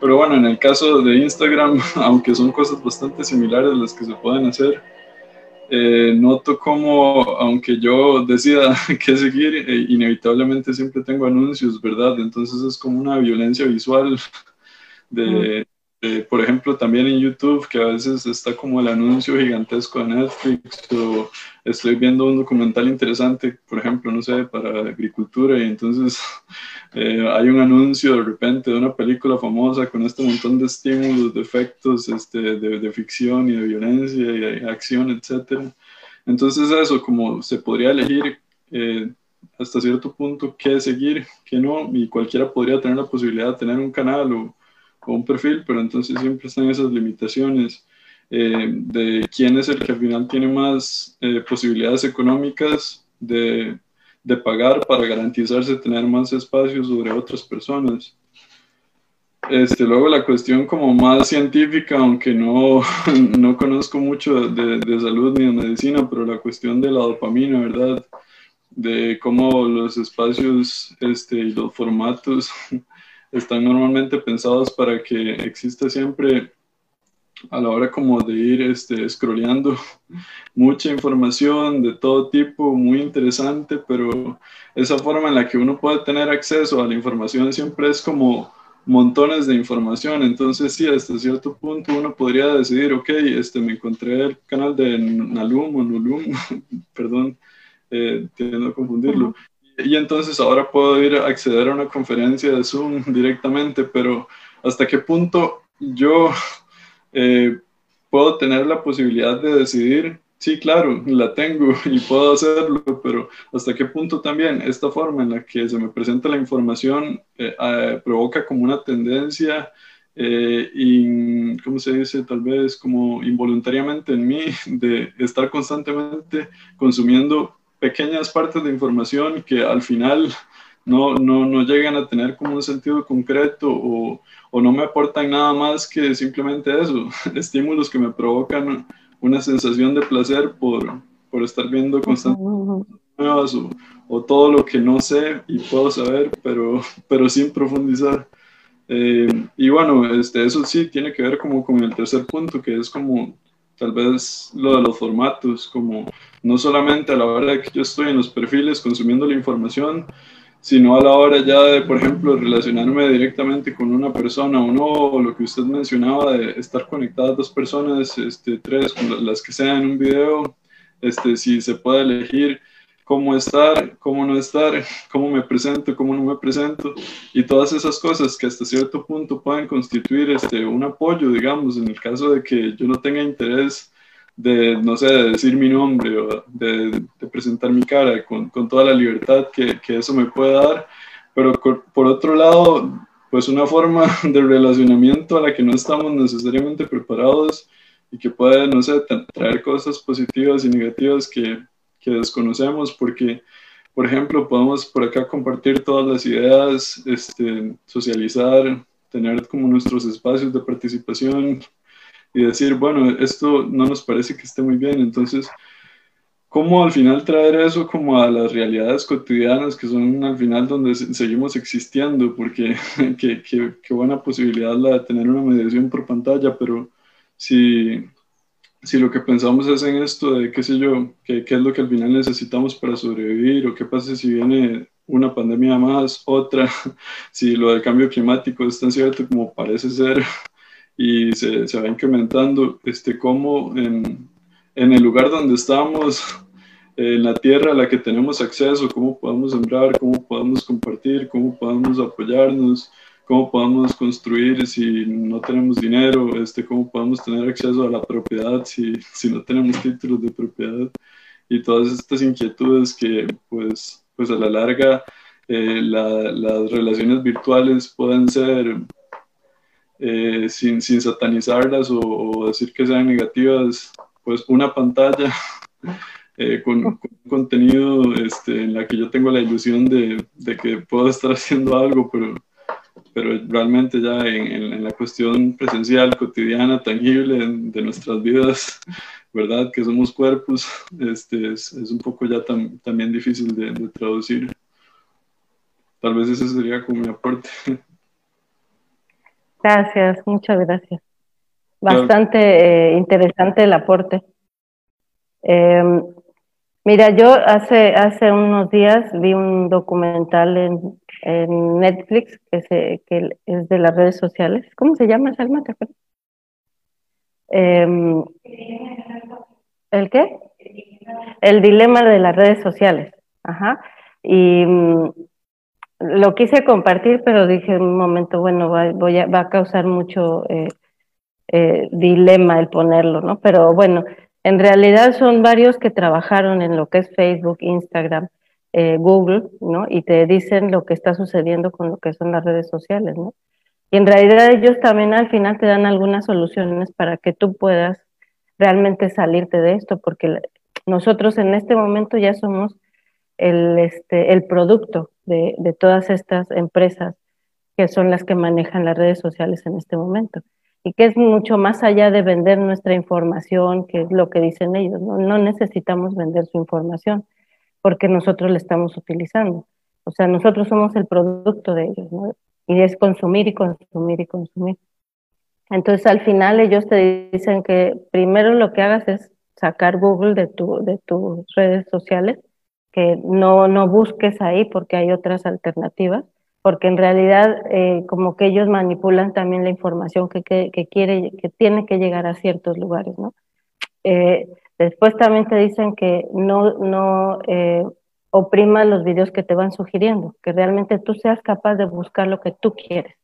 C: Pero bueno, en el caso de Instagram, aunque son cosas bastante similares las que se pueden hacer, eh, noto como, aunque yo decida qué seguir, eh, inevitablemente siempre tengo anuncios, ¿verdad? Entonces es como una violencia visual de, por ejemplo, también en YouTube, que a veces está como el anuncio gigantesco de Netflix, o estoy viendo un documental interesante, por ejemplo, no sé, para agricultura, y entonces eh, hay un anuncio de repente de una película famosa con este montón de estímulos, de efectos este, de, ficción y de violencia y de acción, etc. Entonces eso, como se podría elegir eh, hasta cierto punto qué seguir, qué no, y cualquiera podría tener la posibilidad de tener un canal o un perfil, pero entonces siempre están esas limitaciones eh, de quién es el que al final tiene más eh, posibilidades económicas de, de, pagar para garantizarse tener más espacio sobre otras personas. Este, luego la cuestión como más científica, aunque no, no conozco mucho de, de salud ni de medicina, pero la cuestión de la dopamina, ¿verdad? De cómo los espacios este, y los formatos están normalmente pensados para que exista siempre a la hora como de ir este, scrolleando mucha información de todo tipo, muy interesante, pero esa forma en la que uno puede tener acceso a la información siempre es como montones de información, entonces sí, hasta cierto punto uno podría decidir, ok, este, me encontré el canal de Nalum o Nulum, perdón, eh, tiendo a confundirlo, y entonces ahora puedo ir a acceder a una conferencia de Zoom directamente, pero hasta qué punto yo eh, puedo tener la posibilidad de decidir, sí, claro, la tengo y puedo hacerlo, pero hasta qué punto también esta forma en la que se me presenta la información eh, eh, provoca como una tendencia. y, ¿cómo se dice? Tal vez como involuntariamente en mí de estar constantemente consumiendo pequeñas partes de información que al final no, no, no llegan a tener como un sentido concreto o, o, no me aportan nada más que simplemente eso, estímulos que me provocan una sensación de placer por, por estar viendo constantemente nuevas o, o, todo lo que no sé y puedo saber, pero, pero sin profundizar. Eh, y bueno, este, eso sí tiene que ver como con el tercer punto, que es como tal vez lo de los formatos, como no solamente a la hora de que yo estoy en los perfiles consumiendo la información, sino a la hora ya de, por ejemplo, relacionarme directamente con una persona o no, lo que usted mencionaba de estar conectadas dos personas, este, tres, las que sean en un video, este, si se puede elegir cómo estar, cómo no estar, cómo me presento, cómo no me presento, y todas esas cosas que hasta cierto punto pueden constituir este, un apoyo, digamos, en el caso de que yo no tenga interés de, no sé, de decir mi nombre o de, presentar mi cara con, con toda la libertad que, que, eso me puede dar, pero por otro lado, pues una forma de relacionamiento a la que no estamos necesariamente preparados y que puede, no sé, traer cosas positivas y negativas que, que desconocemos, porque, por ejemplo, podemos por acá compartir todas las ideas, este, socializar, tener como nuestros espacios de participación y decir, bueno, esto no nos parece que esté muy bien, entonces, ¿cómo al final traer eso como a las realidades cotidianas que son al final donde seguimos existiendo? Porque qué, qué, qué buena posibilidad la de tener una mediación por pantalla, pero si si lo que pensamos es en esto de, qué sé yo, qué, qué es lo que al final necesitamos para sobrevivir o qué pasa si viene una pandemia más, otra, si lo del cambio climático es tan cierto como parece ser y se, se va incrementando, este, cómo en, en el lugar donde estamos, en la tierra a la que tenemos acceso, cómo podemos sembrar, cómo podemos compartir, cómo podemos apoyarnos, cómo podemos construir si no tenemos dinero, este, cómo podemos tener acceso a la propiedad si, si no tenemos títulos de propiedad. Y todas estas inquietudes que pues, pues a la larga eh, las relaciones virtuales pueden ser eh, sin, sin, satanizarlas o, decir que sean negativas, pues una pantalla eh, con, contenido este, en la que yo tengo la ilusión de, de que puedo estar haciendo algo, pero pero realmente ya en, en, la cuestión presencial, cotidiana, tangible de nuestras vidas, ¿verdad? Que somos cuerpos, este, es, es un poco ya también difícil de, de, traducir. Tal vez ese sería como mi aporte.
B: Gracias, muchas gracias. Bastante eh, interesante el aporte. Em, mira, yo hace, hace unos días vi un documental en, Netflix que, se, que es de las redes sociales. ¿Cómo se llama, Salma? ¿Te em, ¿El qué? El dilema de las redes sociales. Ajá. Y mm, lo quise compartir, pero dije un momento, bueno, va, voy a, va a causar mucho eh, eh, dilema el ponerlo, ¿no? Pero bueno, en realidad son varios que trabajaron en lo que es Facebook, Instagram, eh, Google, ¿no? Y te dicen lo que está sucediendo con lo que son las redes sociales, ¿no? Y en realidad ellos también al final te dan algunas soluciones para que tú puedas realmente salirte de esto, porque nosotros en este momento ya somos el, este, el producto de, todas estas empresas que son las que manejan las redes sociales en este momento y que es mucho más allá de vender nuestra información, que es lo que dicen ellos, no, necesitamos vender su información porque nosotros la estamos utilizando. O sea, nosotros somos el producto de ellos. Y es consumir y consumir y consumir. Entonces, al final ellos te dicen que primero lo que hagas es sacar Google de, tu, de tus redes sociales, que no, no busques ahí porque hay otras alternativas, porque en realidad eh, como que ellos manipulan también la información que, que, quiere, que tiene que llegar a ciertos lugares, ¿no? Eh, después también te dicen que no, no eh, los videos que te van sugiriendo, que realmente tú seas capaz de buscar lo que tú quieres.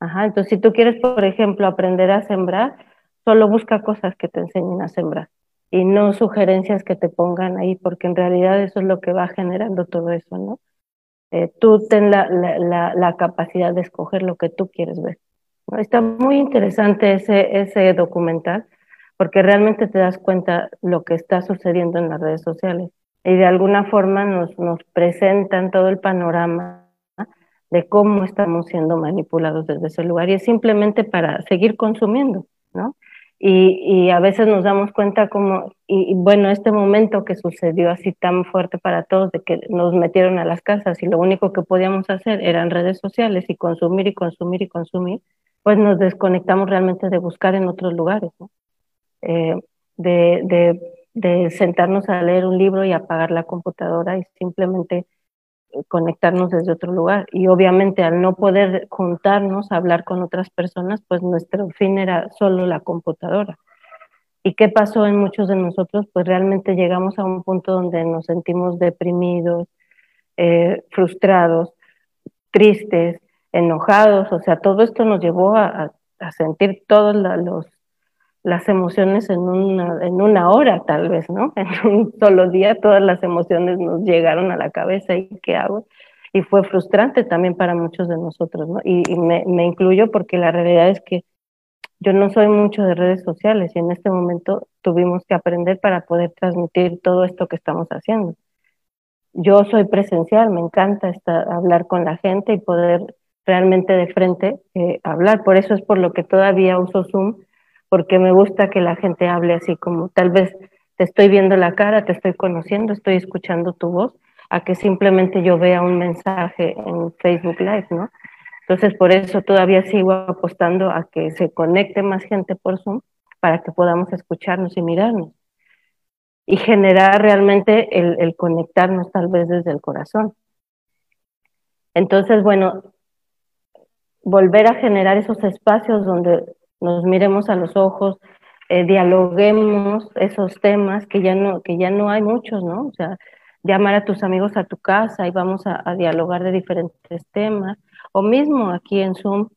B: Ajá, entonces si tú quieres, por ejemplo, aprender a sembrar, solo busca cosas que te enseñen a sembrar y no sugerencias que te pongan ahí, porque en realidad eso es lo que va generando todo eso, ¿no? Eh, tú ten la, la, la, capacidad de escoger lo que tú quieres ver. Está muy interesante ese, ese documental, porque realmente te das cuenta lo que está sucediendo en las redes sociales y de alguna forma nos, nos presentan todo el panorama de cómo estamos siendo manipulados desde ese lugar y es simplemente para seguir consumiendo, ¿no? Y, y a veces nos damos cuenta como, y, bueno, este momento que sucedió así tan fuerte para todos, de que nos metieron a las casas y lo único que podíamos hacer eran redes sociales y consumir y consumir y consumir, pues nos desconectamos realmente de buscar en otros lugares, ¿no? Eh, de, de, de sentarnos a leer un libro y apagar la computadora y simplemente conectarnos desde otro lugar. Y obviamente al no poder juntarnos, hablar con otras personas, pues nuestro fin era solo la computadora. ¿Y qué pasó en muchos de nosotros? Pues realmente llegamos a un punto donde nos sentimos deprimidos, eh, frustrados, tristes, enojados. O sea, todo esto nos llevó a, a sentir todos los las emociones en una, en una hora tal vez, ¿no? En un solo día todas las emociones nos llegaron a la cabeza y qué hago. Y fue frustrante también para muchos de nosotros, ¿no? Y, me, me, incluyo porque la realidad es que yo no soy mucho de redes sociales y en este momento tuvimos que aprender para poder transmitir todo esto que estamos haciendo. Yo soy presencial, me encanta estar, hablar con la gente y poder realmente de frente eh, hablar. Por eso es por lo que todavía uso Zoom porque me gusta que la gente hable así como tal vez te estoy viendo la cara, te estoy conociendo, estoy escuchando tu voz, a que simplemente yo vea un mensaje en Facebook Live, ¿no? Entonces, por eso todavía sigo apostando a que se conecte más gente por Zoom para que podamos escucharnos y mirarnos. Y generar realmente el, el conectarnos tal vez desde el corazón. Entonces, bueno, volver a generar esos espacios donde nos miremos a los ojos, eh, dialoguemos esos temas que ya no, que ya no hay muchos, ¿no? O sea, llamar a tus amigos a tu casa y vamos a, dialogar de diferentes temas, o mismo aquí en Zoom,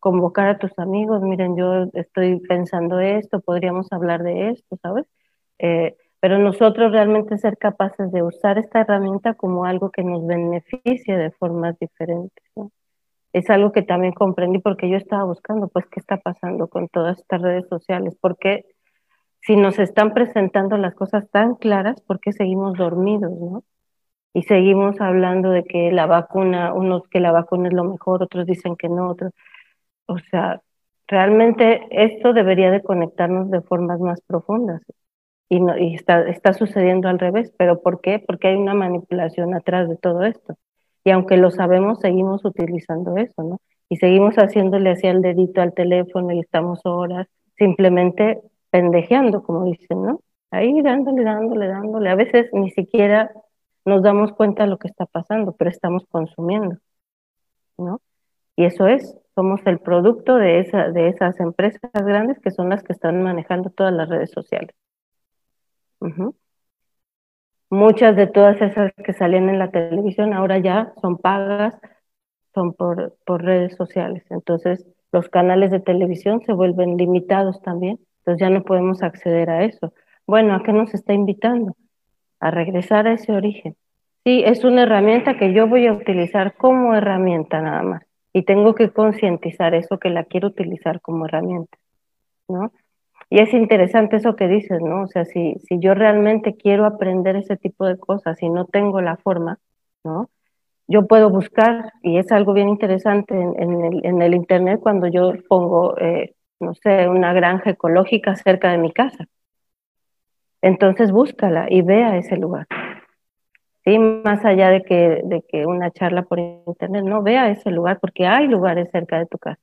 B: convocar a tus amigos, miren, yo estoy pensando esto, podríamos hablar de esto, ¿sabes? Eh, pero nosotros realmente ser capaces de usar esta herramienta como algo que nos beneficie de formas diferentes, ¿no? Es algo que también comprendí porque yo estaba buscando, pues, qué está pasando con todas estas redes sociales, porque si nos están presentando las cosas tan claras, ¿por qué seguimos dormidos, no? Y seguimos hablando de que la vacuna, unos que la vacuna es lo mejor, otros dicen que no, otros, o sea, realmente esto debería de conectarnos de formas más profundas. Y, no, y está, está sucediendo al revés, pero ¿por qué? Porque hay una manipulación atrás de todo esto y aunque lo sabemos, seguimos utilizando eso, ¿no? Y seguimos haciéndole así el dedito al teléfono y estamos horas simplemente pendejeando, como dicen, ¿no? ahí dándole, dándole, dándole. A veces ni siquiera nos damos cuenta de lo que está pasando, pero estamos consumiendo, ¿no? Y eso es, somos el producto de, esa, de esas empresas grandes que son las que están manejando todas las redes sociales. Muchas de todas esas que salían en la televisión ahora ya son pagas, son por, por redes sociales. Entonces, los canales de televisión se vuelven limitados también, entonces ya no podemos acceder a eso. Bueno, ¿a qué nos está invitando? A regresar a ese origen. Sí, es una herramienta que yo voy a utilizar como herramienta nada más. Y tengo que concientizar eso que la quiero utilizar como herramienta, ¿no? Y es interesante eso que dices, ¿no? O sea, si, si yo realmente quiero aprender ese tipo de cosas y no tengo la forma, ¿no? yo puedo buscar, y es algo bien interesante en, el, en el, Internet cuando yo pongo, eh, no sé, una granja ecológica cerca de mi casa. Entonces búscala y vea ese lugar. ¿Sí? Más allá de que, de que una charla por Internet, no, vea ese lugar porque hay lugares cerca de tu casa.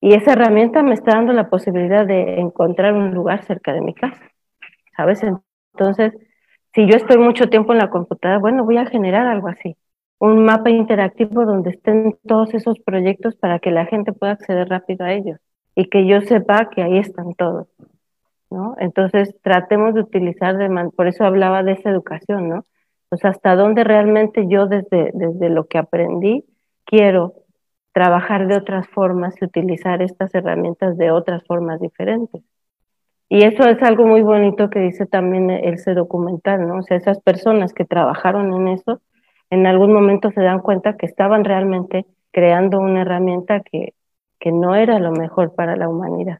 B: Y esa herramienta me está dando la posibilidad de encontrar un lugar cerca de mi casa. ¿Sabes? Entonces, si yo estoy mucho tiempo en la computadora, bueno, voy a generar algo así un mapa interactivo donde estén todos esos proyectos para que la gente pueda acceder rápido a ellos y que yo sepa que ahí están todos, ¿no? Entonces tratemos de utilizar, de por eso hablaba de esa educación, ¿no? Pues hasta dónde realmente yo desde, desde lo que aprendí quiero trabajar de otras formas y utilizar estas herramientas de otras formas diferentes. Y eso es algo muy bonito que dice también ese documental, ¿no? O sea, esas personas que trabajaron en eso, en algún momento se dan cuenta que estaban realmente creando una herramienta que, que no era lo mejor para la humanidad.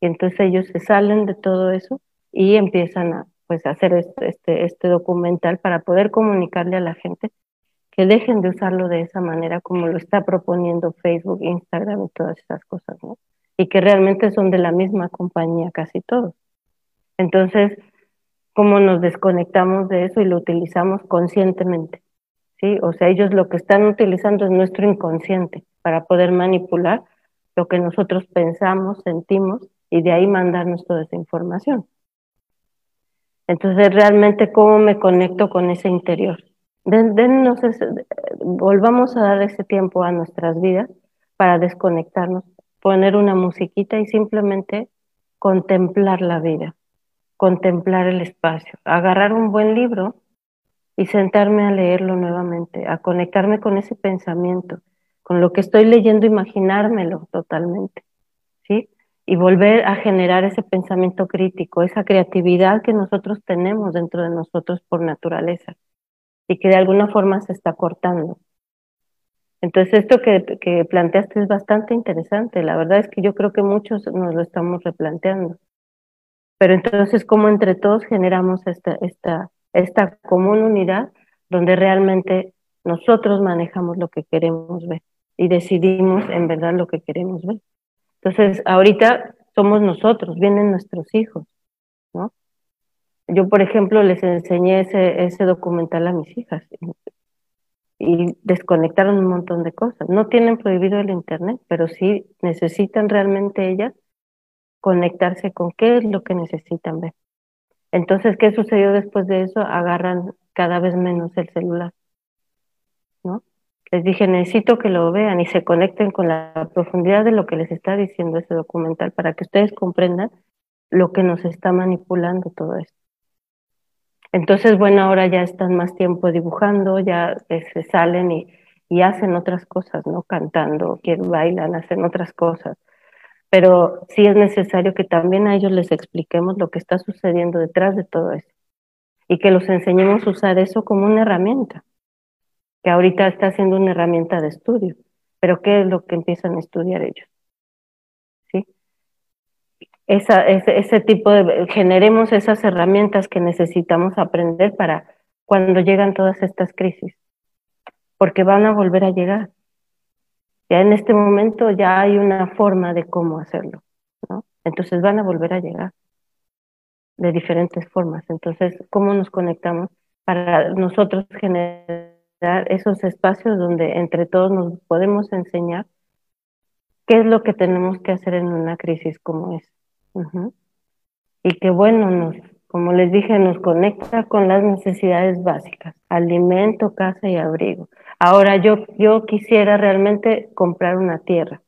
B: Y entonces ellos se salen de todo eso y empiezan a pues, hacer este, este, este documental para poder comunicarle a la gente que dejen de usarlo de esa manera como lo está proponiendo Facebook, Instagram y todas esas cosas, ¿no? Y que realmente son de la misma compañía casi todos. Entonces, ¿cómo nos desconectamos de eso y lo utilizamos conscientemente? O sea, ellos lo que están utilizando es nuestro inconsciente para poder manipular lo que nosotros pensamos, sentimos y de ahí mandarnos toda esa información. Entonces, realmente, ¿cómo me conecto con ese interior? Volvamos a dar ese tiempo a nuestras vidas para desconectarnos, poner una musiquita y simplemente contemplar la vida, contemplar el espacio, agarrar un buen libro y sentarme a leerlo nuevamente, a conectarme con ese pensamiento, con lo que estoy leyendo, imaginármelo totalmente, ¿sí? Y volver a generar ese pensamiento crítico, esa creatividad que nosotros tenemos dentro de nosotros por naturaleza y que de alguna forma se está cortando. Entonces, esto que, que planteaste es bastante interesante. La verdad es que yo creo que muchos nos lo estamos replanteando. Pero entonces, ¿cómo entre todos generamos esta, esta, esta común unidad donde realmente nosotros manejamos lo que queremos ver y decidimos en verdad lo que queremos ver. Entonces, ahorita somos nosotros, vienen nuestros hijos, ¿no? Yo, por ejemplo, les enseñé ese, ese documental a mis hijas y desconectaron un montón de cosas. No tienen prohibido el Internet, pero sí necesitan realmente ellas conectarse con qué es lo que necesitan ver. Entonces, ¿qué sucedió después de eso? Agarran cada vez menos el celular, ¿no? Les dije, necesito que lo vean y se conecten con la profundidad de lo que les está diciendo ese documental para que ustedes comprendan lo que nos está manipulando todo esto. Entonces, bueno, ahora ya están más tiempo dibujando, ya se salen y, y hacen otras cosas, ¿no? Cantando, que bailan, hacen otras cosas pero sí es necesario que también a ellos les expliquemos lo que está sucediendo detrás de todo eso y que los enseñemos a usar eso como una herramienta, que ahorita está siendo una herramienta de estudio, pero ¿qué es lo que empiezan a estudiar ellos? Esa, ese, ese tipo de, generemos esas herramientas que necesitamos aprender para cuando llegan todas estas crisis, porque van a volver a llegar ya en este momento ya hay una forma de cómo hacerlo, ¿no? Entonces van a volver a llegar de diferentes formas. Entonces, ¿cómo nos conectamos para nosotros generar esos espacios donde entre todos nos podemos enseñar qué es lo que tenemos que hacer en una crisis como Y que bueno, nos, como les dije, nos conecta con las necesidades básicas, alimento, casa y abrigo. Ahora yo, yo quisiera realmente comprar una tierra.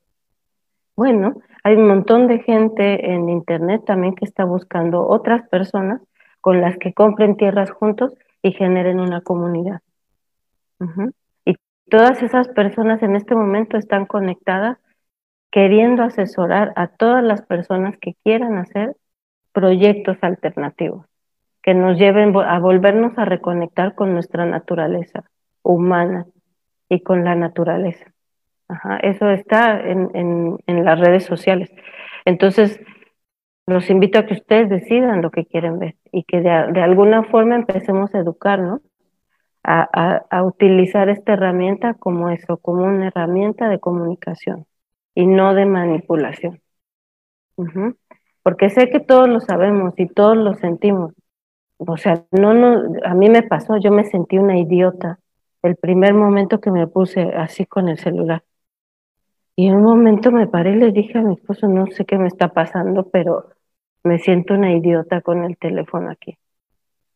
B: Bueno, hay un montón de gente en Internet también que está buscando otras personas con las que compren tierras juntos y generen una comunidad. Y todas esas personas en este momento están conectadas queriendo asesorar a todas las personas que quieran hacer proyectos alternativos, que nos lleven a volvernos a reconectar con nuestra naturaleza humana y con la naturaleza. Ajá, eso está en, en, en, las redes sociales. Entonces, los invito a que ustedes decidan lo que quieren ver y que de, de alguna forma empecemos a educarnos a, a, a, utilizar esta herramienta como eso, como una herramienta de comunicación y no de manipulación. Porque sé que todos lo sabemos y todos lo sentimos. O sea, no, no, a mí me pasó, yo me sentí una idiota el primer momento que me puse así con el celular. Y en un momento me paré y le dije a mi esposo, no sé qué me está pasando, pero me siento una idiota con el teléfono aquí.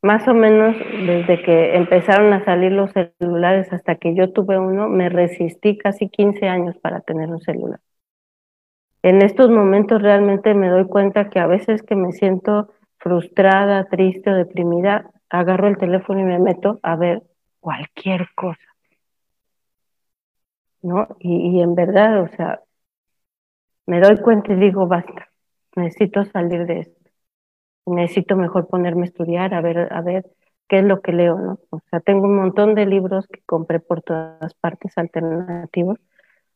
B: Más o menos desde que empezaron a salir los celulares hasta que yo tuve uno, me resistí casi 15 años para tener un celular. En estos momentos realmente me doy cuenta que a veces que me siento frustrada, triste o deprimida, agarro el teléfono y me meto a ver cualquier cosa. ¿No? Y, en verdad, o sea, me doy cuenta y digo, basta, necesito salir de esto. Necesito mejor ponerme a estudiar, a ver, a ver qué es lo que leo, ¿no? O sea, tengo un montón de libros que compré por todas partes alternativos,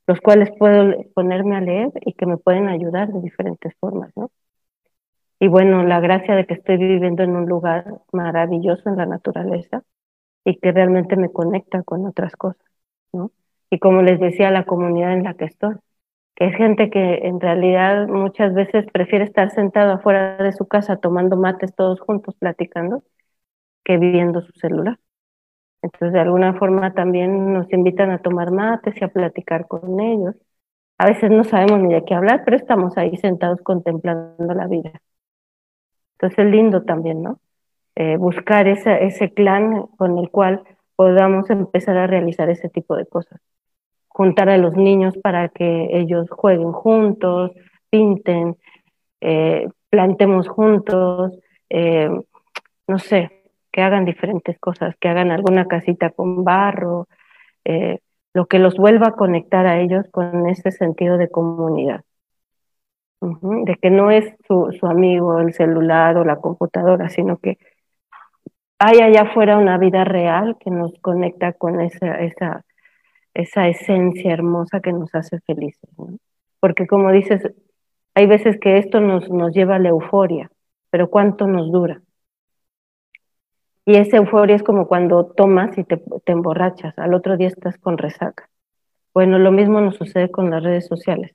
B: los cuales puedo ponerme a leer y que me pueden ayudar de diferentes formas, ¿no? Y bueno, la gracia de que estoy viviendo en un lugar maravilloso en la naturaleza, y que realmente me conecta con otras cosas, ¿no? Y como les decía, la comunidad en la que estoy, que es gente que en realidad muchas veces prefiere estar sentado afuera de su casa tomando mates todos juntos, platicando, que viendo su celular. Entonces, de alguna forma también nos invitan a tomar mates y a platicar con ellos. A veces no sabemos ni de qué hablar, pero estamos ahí sentados contemplando la vida. Entonces, es lindo también, ¿no? Eh, buscar esa, ese clan con el cual podamos empezar a realizar ese tipo de cosas. Juntar a los niños para que ellos jueguen juntos, pinten, eh, plantemos juntos, eh, no sé, que hagan diferentes cosas, que hagan alguna casita con barro, lo que los vuelva a conectar a ellos con ese sentido de comunidad. de que no es su, su amigo el celular o la computadora, sino que hay allá afuera una vida real que nos conecta con esa, esa, esa esencia hermosa que nos hace felices. Porque como dices, hay veces que esto nos, nos lleva a la euforia, pero ¿cuánto nos dura? Y esa euforia es como cuando tomas y te, emborrachas, al otro día estás con resaca. Bueno, lo mismo nos sucede con las redes sociales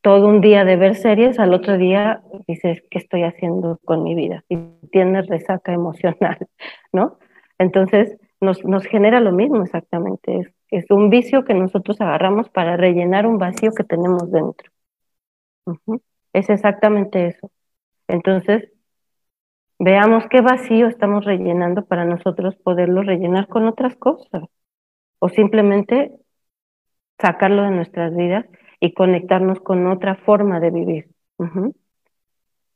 B: todo un día de ver series, al otro día dices, ¿qué estoy haciendo con mi vida? Y tienes resaca emocional, ¿no? Entonces, nos, nos genera lo mismo exactamente. Es, un vicio que nosotros agarramos para rellenar un vacío que tenemos dentro. Es exactamente eso. Entonces, veamos qué vacío estamos rellenando para nosotros poderlo rellenar con otras cosas. O simplemente sacarlo de nuestras vidas y conectarnos con otra forma de vivir.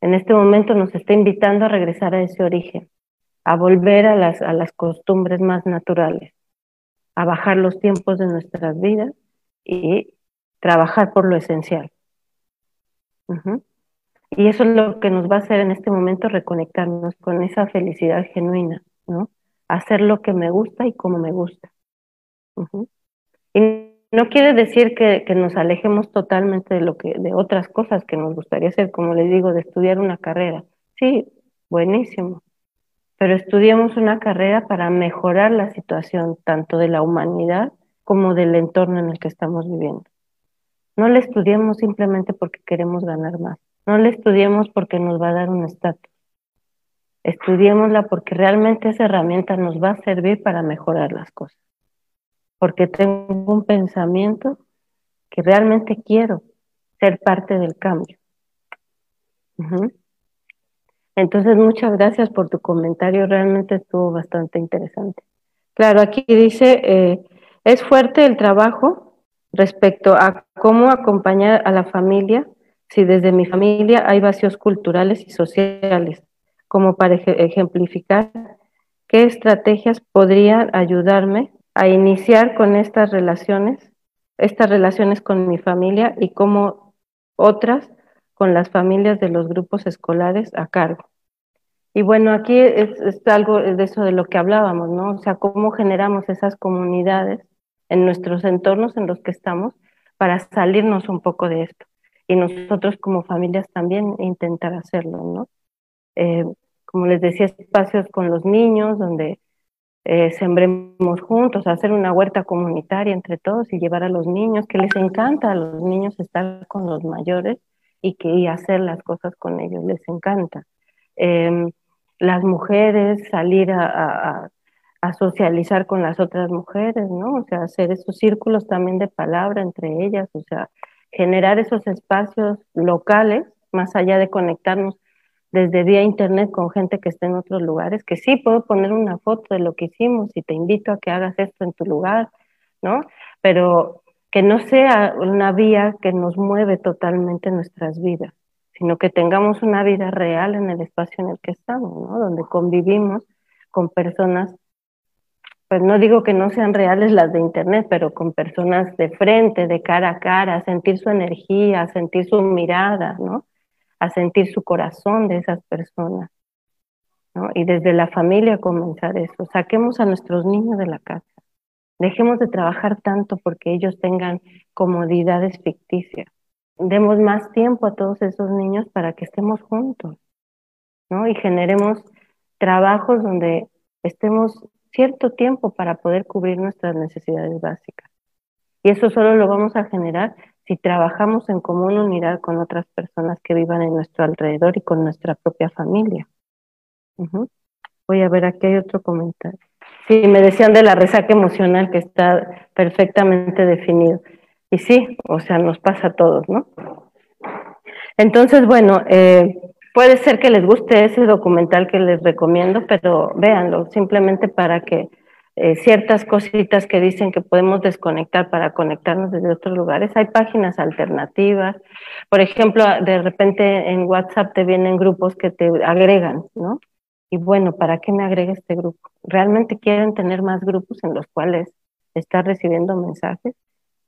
B: En este momento nos está invitando a regresar a ese origen, a volver a las, a las costumbres más naturales, a bajar los tiempos de nuestras vidas y trabajar por lo esencial. Y eso es lo que nos va a hacer en este momento reconectarnos con esa felicidad genuina, ¿no? Hacer lo que me gusta y como me gusta. Y no quiere decir que, nos alejemos totalmente de lo que, de otras cosas que nos gustaría hacer, como les digo, de estudiar una carrera. Sí, buenísimo. Pero estudiamos una carrera para mejorar la situación tanto de la humanidad como del entorno en el que estamos viviendo. No la estudiemos simplemente porque queremos ganar más. No la estudiemos porque nos va a dar un estatus. Estudiémosla porque realmente esa herramienta nos va a servir para mejorar las cosas porque tengo un pensamiento que realmente quiero ser parte del cambio. Entonces, muchas gracias por tu comentario, realmente estuvo bastante interesante. Claro, aquí dice, eh, es fuerte el trabajo respecto a cómo acompañar a la familia si desde mi familia hay vacíos culturales y sociales, como para ejemplificar qué estrategias podrían ayudarme a iniciar con estas relaciones, estas relaciones con mi familia y cómo otras con las familias de los grupos escolares a cargo. Y bueno, aquí es, es, algo de eso de lo que hablábamos, ¿no? O sea, cómo generamos esas comunidades en nuestros entornos en los que estamos para salirnos un poco de esto. Y nosotros como familias también intentar hacerlo, ¿no? Eh, como les decía, espacios con los niños donde eh, sembremos juntos, hacer una huerta comunitaria entre todos y llevar a los niños, que les encanta a los niños estar con los mayores y que hacer las cosas con ellos, les encanta. Em, las mujeres salir a, a, socializar con las otras mujeres, ¿no? O sea, hacer esos círculos también de palabra entre ellas, o sea, generar esos espacios locales, más allá de conectarnos desde vía internet con gente que esté en otros lugares, que sí puedo poner una foto de lo que hicimos y te invito a que hagas esto en tu lugar, ¿no? Pero que no sea una vía que nos mueve totalmente nuestras vidas sino que tengamos una vida real en el espacio en el que estamos, ¿no? Donde convivimos con personas, pues no digo que no sean reales las de internet, pero con personas de frente, de cara a cara, sentir su energía, sentir su mirada, ¿no? A sentir su corazón de esas personas. ¿no? Y desde la familia comenzar eso. Saquemos a nuestros niños de la casa. Dejemos de trabajar tanto porque ellos tengan comodidades ficticias demos más tiempo a todos esos niños para que estemos juntos, ¿no? Y generemos trabajos donde estemos cierto tiempo para poder cubrir nuestras necesidades básicas. Y eso solo lo vamos a generar si trabajamos en común unidad con otras personas que vivan en nuestro alrededor y con nuestra propia familia. Voy a ver, aquí hay otro comentario. Sí, me decían de la resaca emocional que está perfectamente definido. Y sí, o sea, nos pasa a todos, ¿no? Entonces, bueno, eh, puede ser que les guste ese documental que les recomiendo, pero véanlo, simplemente para que eh, ciertas cositas que dicen que podemos desconectar para conectarnos desde otros lugares. Hay páginas alternativas. Por ejemplo, de repente en WhatsApp te vienen grupos que te agregan, ¿no? Y bueno, ¿para qué me agrega este grupo? ¿Realmente quieren tener más grupos en los cuales estás recibiendo mensajes?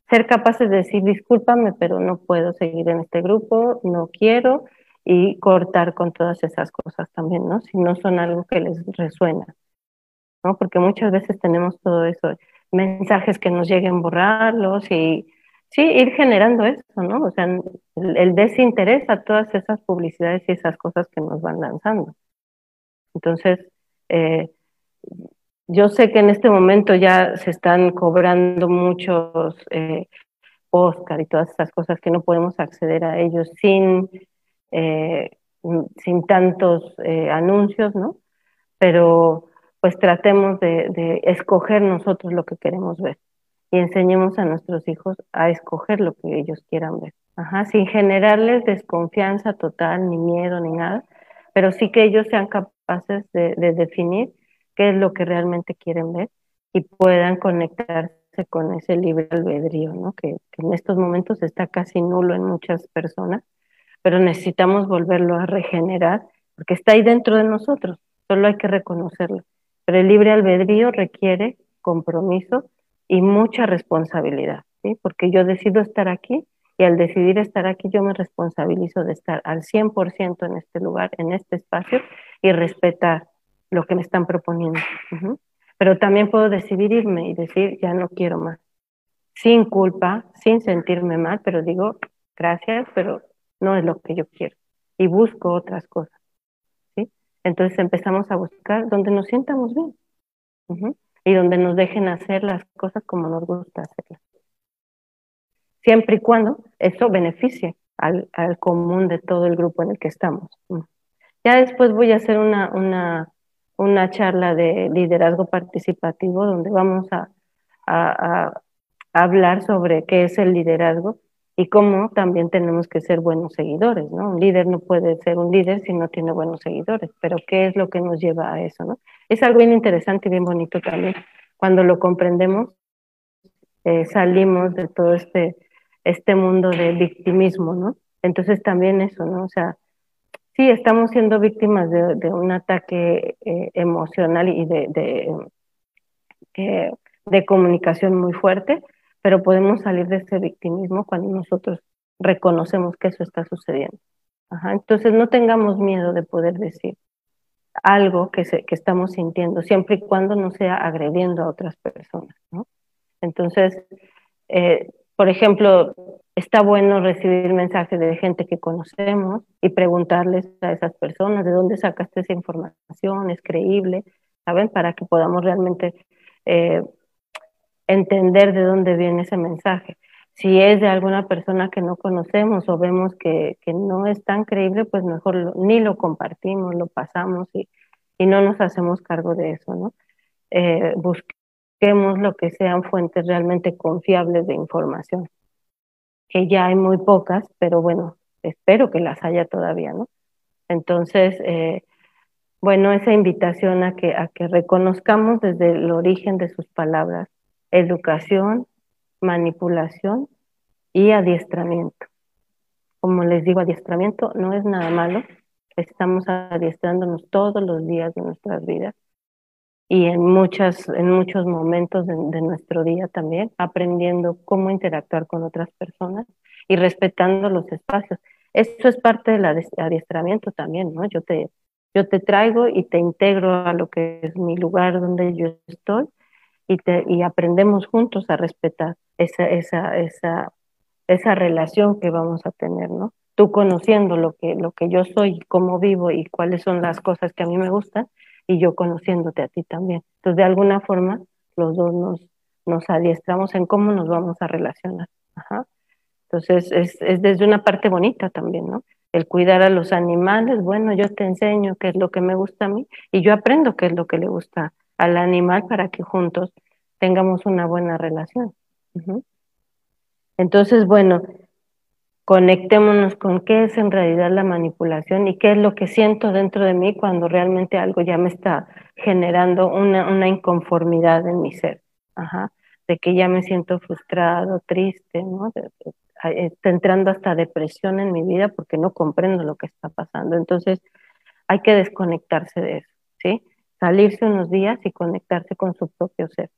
B: ser capaces de decir, discúlpame, pero no puedo seguir en este grupo, no quiero, y cortar con todas esas cosas también, ¿no? Si no son algo que les resuena, ¿no? Porque muchas veces tenemos todo eso, mensajes que nos lleguen borrarlos y sí, ir generando eso, ¿no? O sea, el, desinterés a todas esas publicidades y esas cosas que nos van lanzando. Entonces, eh, yo sé que en este momento ya se están cobrando muchos eh, Oscar y todas esas cosas que no podemos acceder a ellos sin, eh, sin tantos eh, anuncios, ¿no? Pero pues tratemos de, escoger nosotros lo que queremos ver y enseñemos a nuestros hijos a escoger lo que ellos quieran ver. Ajá, sin generarles desconfianza total, ni miedo, ni nada, pero sí que ellos sean capaces de, de definir qué es lo que realmente quieren ver y puedan conectarse con ese libre albedrío, ¿no? Que, en estos momentos está casi nulo en muchas personas, pero necesitamos volverlo a regenerar porque está ahí dentro de nosotros, solo hay que reconocerlo. Pero el libre albedrío requiere compromiso y mucha responsabilidad, ¿sí? Porque yo decido estar aquí y al decidir estar aquí yo me responsabilizo de estar al 100% en este lugar, en este espacio y respetar lo que me están proponiendo. Pero también puedo decidir irme y decir, ya no quiero más. Sin culpa, sin sentirme mal, pero digo, gracias, pero no es lo que yo quiero. Y busco otras cosas. ¿sí? Entonces empezamos a buscar donde nos sientamos bien. Y donde nos dejen hacer las cosas como nos gusta hacerlas. Siempre y cuando eso beneficie al, al común de todo el grupo en el que estamos. Ya después voy a hacer una, una una charla de liderazgo participativo donde vamos a, hablar sobre qué es el liderazgo y cómo también tenemos que ser buenos seguidores, ¿no? Un líder no puede ser un líder si no tiene buenos seguidores, pero ¿qué es lo que nos lleva a eso, no? Es algo bien interesante y bien bonito también. Cuando lo comprendemos, eh, salimos de todo este, este mundo de victimismo, ¿no? Entonces también eso, ¿no? O sea, sí, estamos siendo víctimas de, un ataque eh, emocional y de, de, eh, de comunicación muy fuerte, pero podemos salir de ese victimismo cuando nosotros reconocemos que eso está sucediendo. entonces no tengamos miedo de poder decir algo que, se, que estamos sintiendo, siempre y cuando no sea agrediendo a otras personas. ¿no? Entonces, eh, por ejemplo, está bueno recibir mensajes de gente que conocemos y preguntarles a esas personas de dónde sacaste esa información, es creíble, ¿saben? Para que podamos realmente eh, entender de dónde viene ese mensaje. Si es de alguna persona que no conocemos o vemos que, que no es tan creíble, pues mejor ni lo compartimos, lo pasamos y, y, no nos hacemos cargo de eso, ¿no? Eh, busquemos lo que sean fuentes realmente confiables de información, que ya hay muy pocas, pero bueno, espero que las haya todavía, ¿no? Entonces, eh, bueno, esa invitación a que, a que reconozcamos desde el origen de sus palabras educación, manipulación y adiestramiento. Como les digo, adiestramiento no es nada malo, estamos adiestrándonos todos los días de nuestras vidas y en, muchas, en muchos momentos de, nuestro día también, aprendiendo cómo interactuar con otras personas y respetando los espacios. Eso es parte del adiestramiento también, ¿no? Yo te, yo te traigo y te integro a lo que es mi lugar donde yo estoy y, aprendemos juntos a respetar esa, esa, esa, esa relación que vamos a tener, ¿no? Tú conociendo lo que, lo que yo soy, cómo vivo y cuáles son las cosas que a mí me gustan, y yo conociéndote a ti también. Entonces, de alguna forma, los dos nos, adiestramos en cómo nos vamos a relacionar. Ajá. Entonces, es, es desde una parte bonita también, ¿no? El cuidar a los animales, bueno, yo te enseño qué es lo que me gusta a mí y yo aprendo qué es lo que le gusta al animal para que juntos tengamos una buena relación. Entonces, bueno, conectémonos con qué es en realidad la manipulación y qué es lo que siento dentro de mí cuando realmente algo ya me está generando una, una inconformidad en mi ser, de que ya me siento frustrado, triste, ¿no? está entrando hasta depresión en mi vida porque no comprendo lo que está pasando. Entonces, hay que desconectarse de eso, ¿sí? Salirse unos días y conectarse con su propio ser.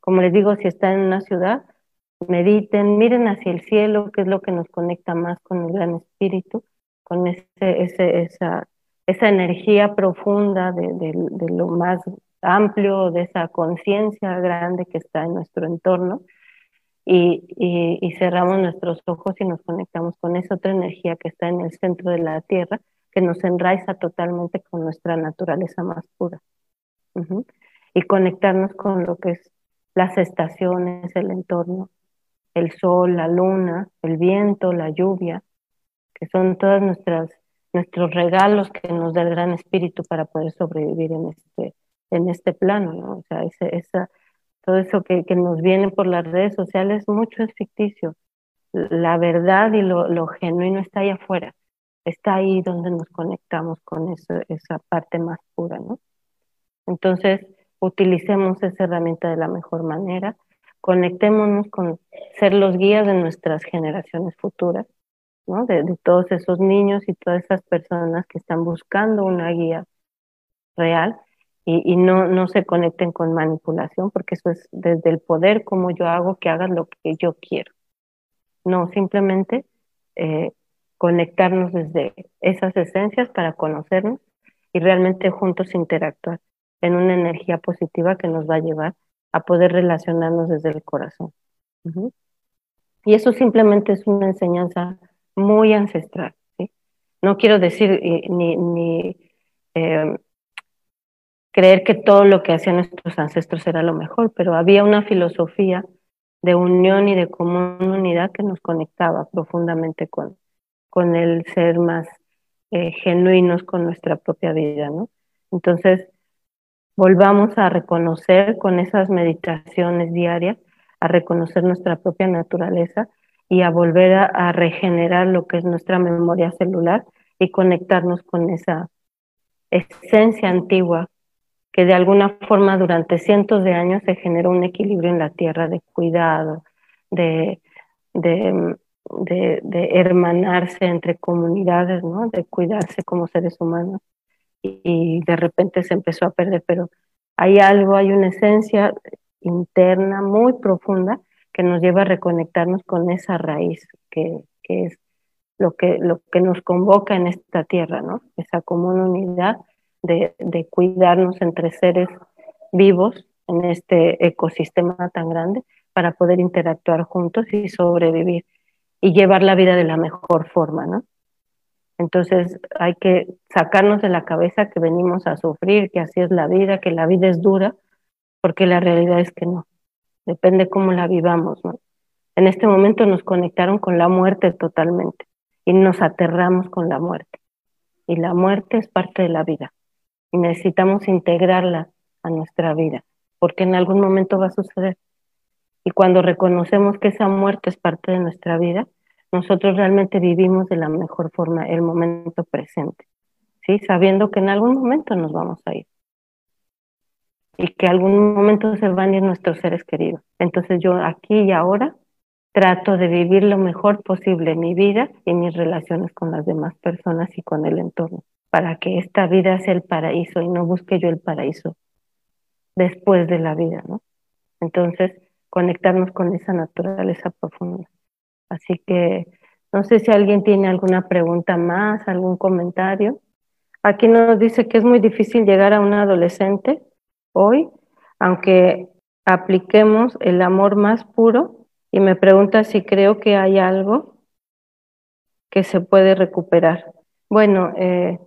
B: Como les digo, si están en una ciudad, mediten, miren hacia el cielo, que es lo que nos conecta más con el gran espíritu, con ese, ese, esa, esa energía profunda de, de, lo más amplio, de esa conciencia grande que está en nuestro entorno. Y, y, y, cerramos nuestros ojos y nos conectamos con esa otra energía que está en el centro de la Tierra, que nos enraiza totalmente con nuestra naturaleza más pura. Y conectarnos con lo que es las estaciones, el entorno, el sol, la luna, el viento, la lluvia, que son todas nuestras nuestros regalos que nos da el gran espíritu para poder sobrevivir en este en este plano, ¿no? O sea, ese, esa, todo eso que, que, nos viene por las redes sociales, mucho es ficticio. La verdad y lo, lo genuino está ahí afuera está ahí donde nos conectamos con esa parte más pura, ¿no? Entonces, utilicemos esa herramienta de la mejor manera, conectémonos con ser los guías de nuestras generaciones futuras, ¿no? De, todos esos niños y todas esas personas que están buscando una guía real y, no, no se conecten con manipulación, porque eso es desde el poder como yo hago que hagas lo que yo quiero. No, simplemente eh, conectarnos desde esas esencias para conocernos y realmente juntos interactuar en una energía positiva que nos va a llevar a poder relacionarnos desde el corazón. Y eso simplemente es una enseñanza muy ancestral. No quiero decir ni, ni em, creer que todo lo que hacían nuestros ancestros era lo mejor, pero había una filosofía de unión y de comunidad que nos conectaba profundamente con, con el ser más eh, genuinos con nuestra propia vida, ¿no? Entonces, volvamos a reconocer con esas meditaciones diarias, a reconocer nuestra propia naturaleza y a volver a, regenerar lo que es nuestra memoria celular y conectarnos con esa esencia antigua que de alguna forma durante cientos de años se generó un equilibrio en la tierra de cuidado, de, de, de, hermanarse entre comunidades, ¿no? de cuidarse como seres humanos. y de repente se empezó a perder, pero hay algo, hay una esencia interna muy profunda que nos lleva a reconectarnos con esa raíz que, que es lo que, lo que nos convoca en esta tierra, ¿no? Esa común unidad de, de cuidarnos entre seres vivos en este ecosistema tan grande para poder interactuar juntos y sobrevivir y llevar la vida de la mejor forma, ¿no? Entonces hay que sacarnos de la cabeza que venimos a sufrir, que así es la vida, que la vida es dura, porque la realidad es que no depende cómo la vivamos, ¿no? En este momento nos conectaron con la muerte totalmente y nos aterramos con la muerte. Y la muerte es parte de la vida y necesitamos integrarla a nuestra vida, porque en algún momento va a suceder. Y cuando reconocemos que esa muerte es parte de nuestra vida, nosotros realmente vivimos de la mejor forma el momento presente, ¿sí? Sabiendo que en algún momento nos vamos a ir y que algún momento se van a ir nuestros seres queridos. Entonces yo aquí y ahora trato de vivir lo mejor posible mi vida y mis relaciones con las demás personas y con el entorno, para que esta vida sea el paraíso y no busque yo el paraíso después de la vida, ¿no? Entonces, conectarnos con esa naturaleza profunda. Así que no sé si alguien tiene alguna pregunta más, algún comentario. Aquí nos dice que es muy difícil llegar a un adolescente hoy, aunque apliquemos el amor más puro y me pregunta si creo que hay algo que se puede recuperar. Bueno, eh,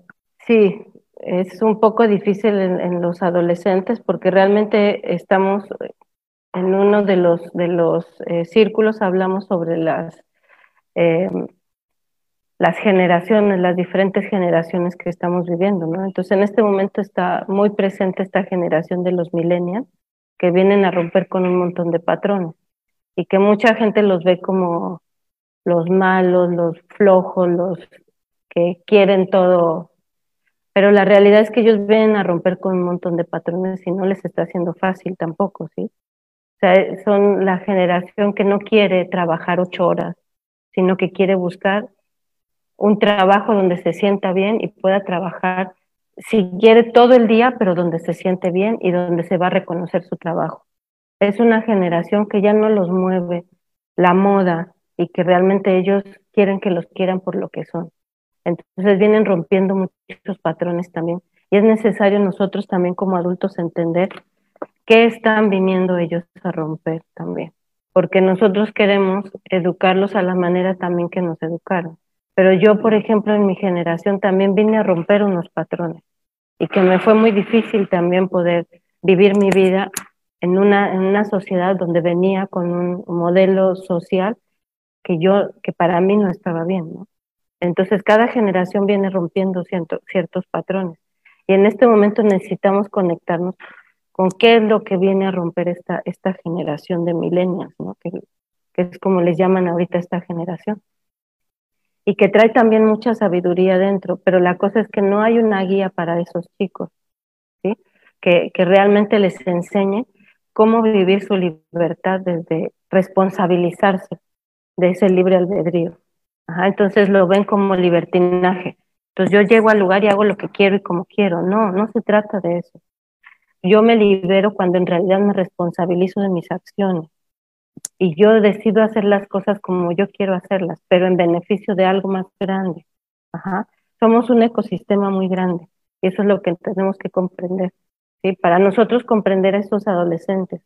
B: sí, es un poco difícil en, los adolescentes porque realmente estamos en uno de los, de los eh, círculos, hablamos sobre las eh, las generaciones, las diferentes generaciones que estamos viviendo, ¿no? Entonces en este momento está muy presente esta generación de los millennials que vienen a romper con un montón de patrones y que mucha gente los ve como los malos, los flojos, los que quieren todo, pero la realidad es que ellos vienen a romper con un montón de patrones y no les está haciendo fácil tampoco, ¿sí? O sea, son la generación que no quiere trabajar ocho horas, sino que quiere buscar un trabajo donde se sienta bien y pueda trabajar, si quiere, todo el día, pero donde se siente bien y donde se va a reconocer su trabajo. Es una generación que ya no los mueve la moda y que realmente ellos quieren que los quieran por lo que son. Entonces vienen rompiendo muchos patrones también. Y es necesario nosotros también como adultos entender qué están viniendo ellos a romper también. Porque nosotros queremos educarlos a la manera también que nos educaron. Pero yo, por ejemplo, en mi generación también vine a romper unos patrones y que me fue muy difícil también poder vivir mi vida en una, en una sociedad donde venía con un modelo social que yo, que para mí no estaba bien. Entonces cada generación viene rompiendo ciertos patrones y en este momento necesitamos conectarnos con qué es lo que viene a romper esta, esta generación de millennials, ¿no? Que, que es como les llaman ahorita esta generación y que trae también mucha sabiduría dentro, pero la cosa es que no hay una guía para esos chicos, ¿sí? que, que realmente les enseñe cómo vivir su libertad desde responsabilizarse de ese libre albedrío. entonces lo ven como libertinaje. Entonces yo llego al lugar y hago lo que quiero y como quiero. No, no se trata de eso. Yo me libero cuando en realidad me responsabilizo de mis acciones y yo decido hacer las cosas como yo quiero hacerlas, pero en beneficio de algo más grande. Ajá. Somos un ecosistema muy grande y eso es lo que tenemos que comprender. ¿sí? Para nosotros comprender a estos adolescentes,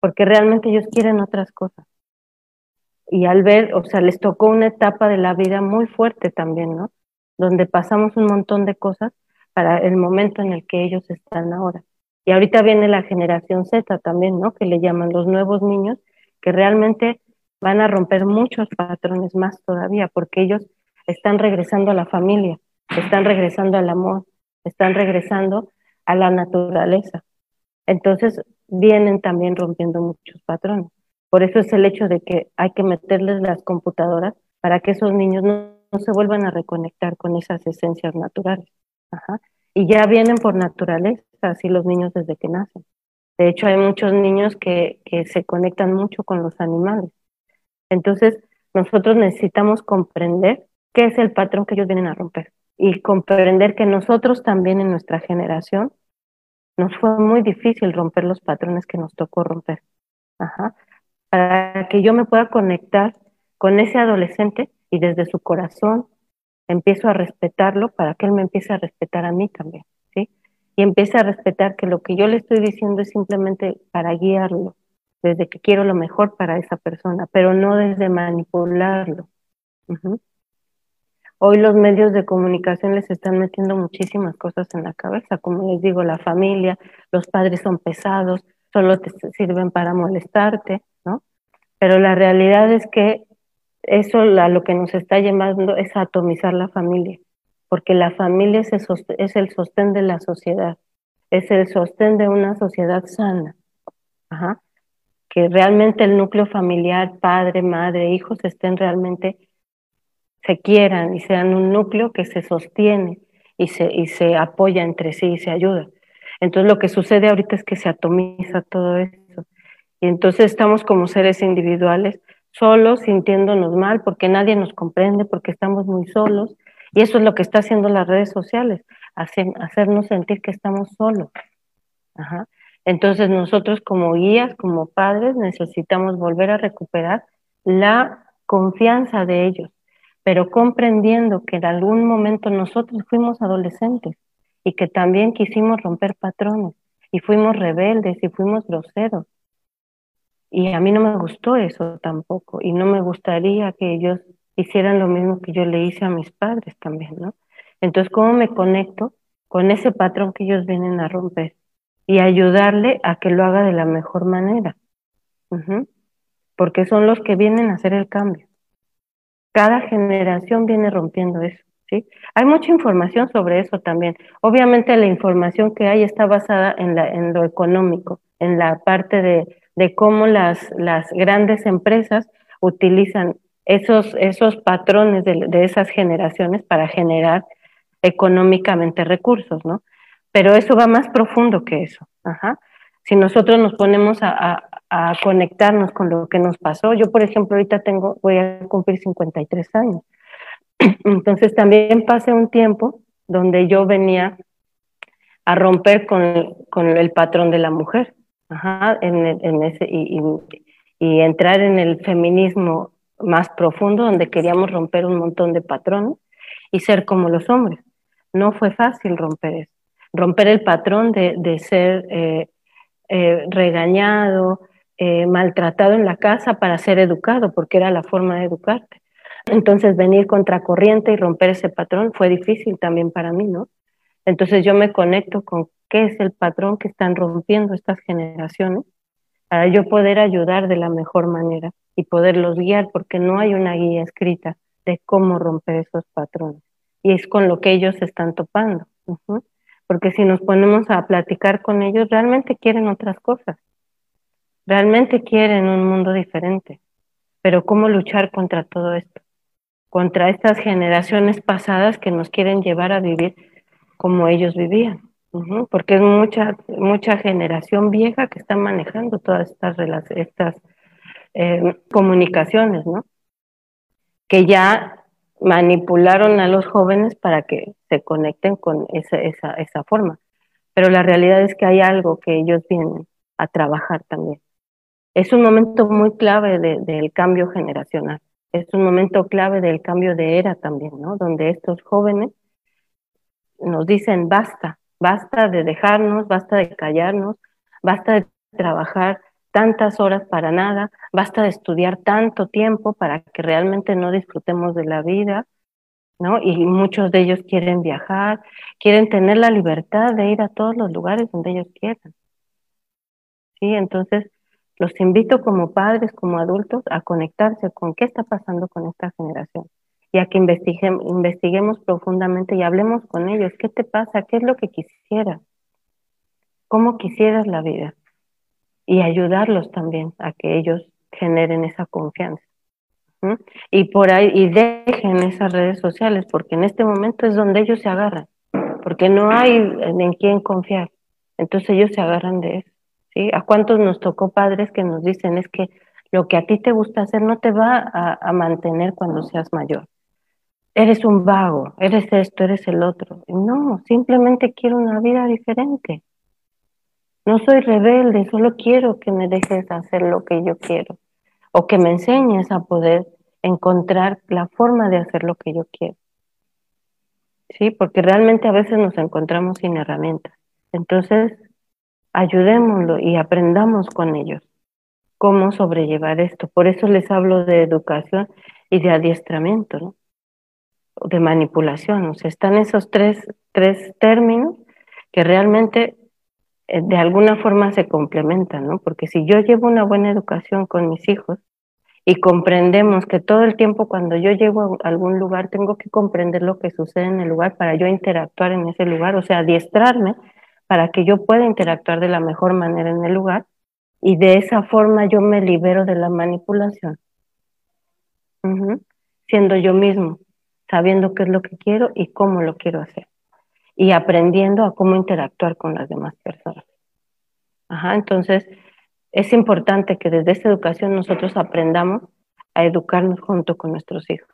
B: porque realmente ellos quieren otras cosas. Y al ver, o sea, les tocó una etapa de la vida muy fuerte también, ¿no? Donde pasamos un montón de cosas para el momento en el que ellos están ahora. Y ahorita viene la generación Z también, ¿no? Que le llaman los nuevos niños, que realmente van a romper muchos patrones más todavía, porque ellos están regresando a la familia, están regresando al amor, están regresando a la naturaleza. Entonces vienen también rompiendo muchos patrones. Por eso es el hecho de que hay que meterles las computadoras para que esos niños no, se vuelvan a reconectar con esas esencias naturales. Y ya vienen por naturaleza, así los niños desde que nacen. De hecho, hay muchos niños que, que se conectan mucho con los animales. Entonces, nosotros necesitamos comprender qué es el patrón que ellos vienen a romper y comprender que nosotros también en nuestra generación nos fue muy difícil romper los patrones que nos tocó romper. Para que yo me pueda conectar con ese adolescente y desde su corazón empiezo a respetarlo para que él me empiece a respetar a mí también. Y empiece a respetar que lo que yo le estoy diciendo es simplemente para guiarlo, desde que quiero lo mejor para esa persona, pero no desde manipularlo. Hoy los medios de comunicación les están metiendo muchísimas cosas en la cabeza, como les digo, la familia, los padres son pesados, solo te sirven para molestarte, ¿no? Pero la realidad es que eso a lo que nos está llevando es atomizar la familia, porque la familia es el sostén de la sociedad, es el sostén de una sociedad sana. Que realmente el núcleo familiar, padre, madre, hijos, estén realmente, se quieran y sean un núcleo que se sostiene y se, y se apoya entre sí y se ayuda. Entonces lo que sucede ahorita es que se atomiza todo eso. Y entonces estamos como seres individuales, solos, sintiéndonos mal, porque nadie nos comprende, porque estamos muy solos. Y eso es lo que está haciendo las redes sociales, hacernos sentir que estamos solos. Ajá. Entonces nosotros como guías, como padres, necesitamos volver a recuperar la confianza de ellos, pero comprendiendo que en algún momento nosotros fuimos adolescentes y que también quisimos romper patrones y fuimos rebeldes y fuimos groseros. Y a mí no me gustó eso tampoco y no me gustaría que ellos hicieran lo mismo que yo le hice a mis padres también, ¿no? Entonces, ¿cómo me conecto con ese patrón que ellos vienen a romper? y ayudarle a que lo haga de la mejor manera. Porque son los que vienen a hacer el cambio. Cada generación viene rompiendo eso. ¿sí? Hay mucha información sobre eso también. Obviamente la información que hay está basada en, la, en lo económico, en la parte de, de cómo las, las grandes empresas utilizan esos, esos patrones de, de esas generaciones para generar económicamente recursos, ¿no? pero eso va más profundo que eso. Ajá. Si nosotros nos ponemos a, conectarnos con lo que nos pasó, yo por ejemplo ahorita tengo, voy a cumplir 53 años, entonces también pasé un tiempo donde yo venía a romper con, con el patrón de la mujer, Ajá, en, en ese, y, y entrar en el feminismo más profundo, donde queríamos romper un montón de patrones y ser como los hombres. No fue fácil romper eso romper el patrón de, ser eh, eh, regañado, eh, maltratado en la casa para ser educado, porque era la forma de educarte. Entonces venir contracorriente y romper ese patrón fue difícil también para mí, ¿no? Entonces yo me conecto con qué es el patrón que están rompiendo estas generaciones para yo poder ayudar de la mejor manera y poderlos guiar, porque no hay una guía escrita de cómo romper esos patrones. Y es con lo que ellos están topando porque si nos ponemos a platicar con ellos, realmente quieren otras cosas, realmente quieren un mundo diferente, pero ¿cómo luchar contra todo esto? Contra estas generaciones pasadas que nos quieren llevar a vivir como ellos vivían, porque es mucha, mucha generación vieja que está manejando todas estas, estas eh, comunicaciones, ¿no? Que ya manipularon a los jóvenes para que se conecten con esa, esa, esa forma. Pero la realidad es que hay algo que ellos vienen a trabajar también. Es un momento muy clave del cambio generacional. Es un momento clave del cambio de era también, ¿no? Donde estos jóvenes nos dicen basta, basta de dejarnos, basta de callarnos, basta de trabajar tantas horas para nada, basta de estudiar tanto tiempo para que realmente no disfrutemos de la vida, ¿no? Y muchos de ellos quieren viajar, quieren tener la libertad de ir a todos los lugares donde ellos quieran. Sí, entonces los invito como padres, como adultos, a conectarse con qué está pasando con esta generación y a que investiguemos, investiguemos profundamente y hablemos con ellos. ¿Qué te pasa? ¿Qué es lo que quisieras? ¿Cómo quisieras la vida? y ayudarlos también a que ellos generen esa confianza. Y por ahí, y dejen esas redes sociales, porque en este momento es donde ellos se agarran, porque no hay en quién confiar. Entonces ellos se agarran de eso. ¿sí? ¿A cuántos nos tocó padres que nos dicen es que lo que a ti te gusta hacer no te va a mantener cuando seas mayor? Eres un vago, eres esto, eres el otro. No, simplemente quiero una vida diferente. No soy rebelde, solo quiero que me dejes hacer lo que yo quiero o que me enseñes a poder encontrar la forma de hacer lo que yo quiero. Sí, porque realmente a veces nos encontramos sin herramientas. Entonces, ayudémoslo y aprendamos con ellos cómo sobrellevar esto. Por eso les hablo de educación y de adiestramiento, ¿no? De manipulación. O sea, están esos tres, tres términos que realmente eh, de alguna forma se complementan, ¿no? Porque si yo llevo una buena educación con mis hijos y comprendemos que todo el tiempo cuando yo llego a algún lugar tengo que comprender lo que sucede en el lugar para yo interactuar en ese lugar, o sea, adiestrarme para que yo pueda interactuar de la mejor manera en el lugar y de esa forma yo me libero de la manipulación, siendo yo mismo, sabiendo qué es lo que quiero y cómo lo quiero hacer y aprendiendo a cómo interactuar con las demás personas. Ajá, entonces, es importante que desde esta educación nosotros aprendamos a educarnos junto con nuestros hijos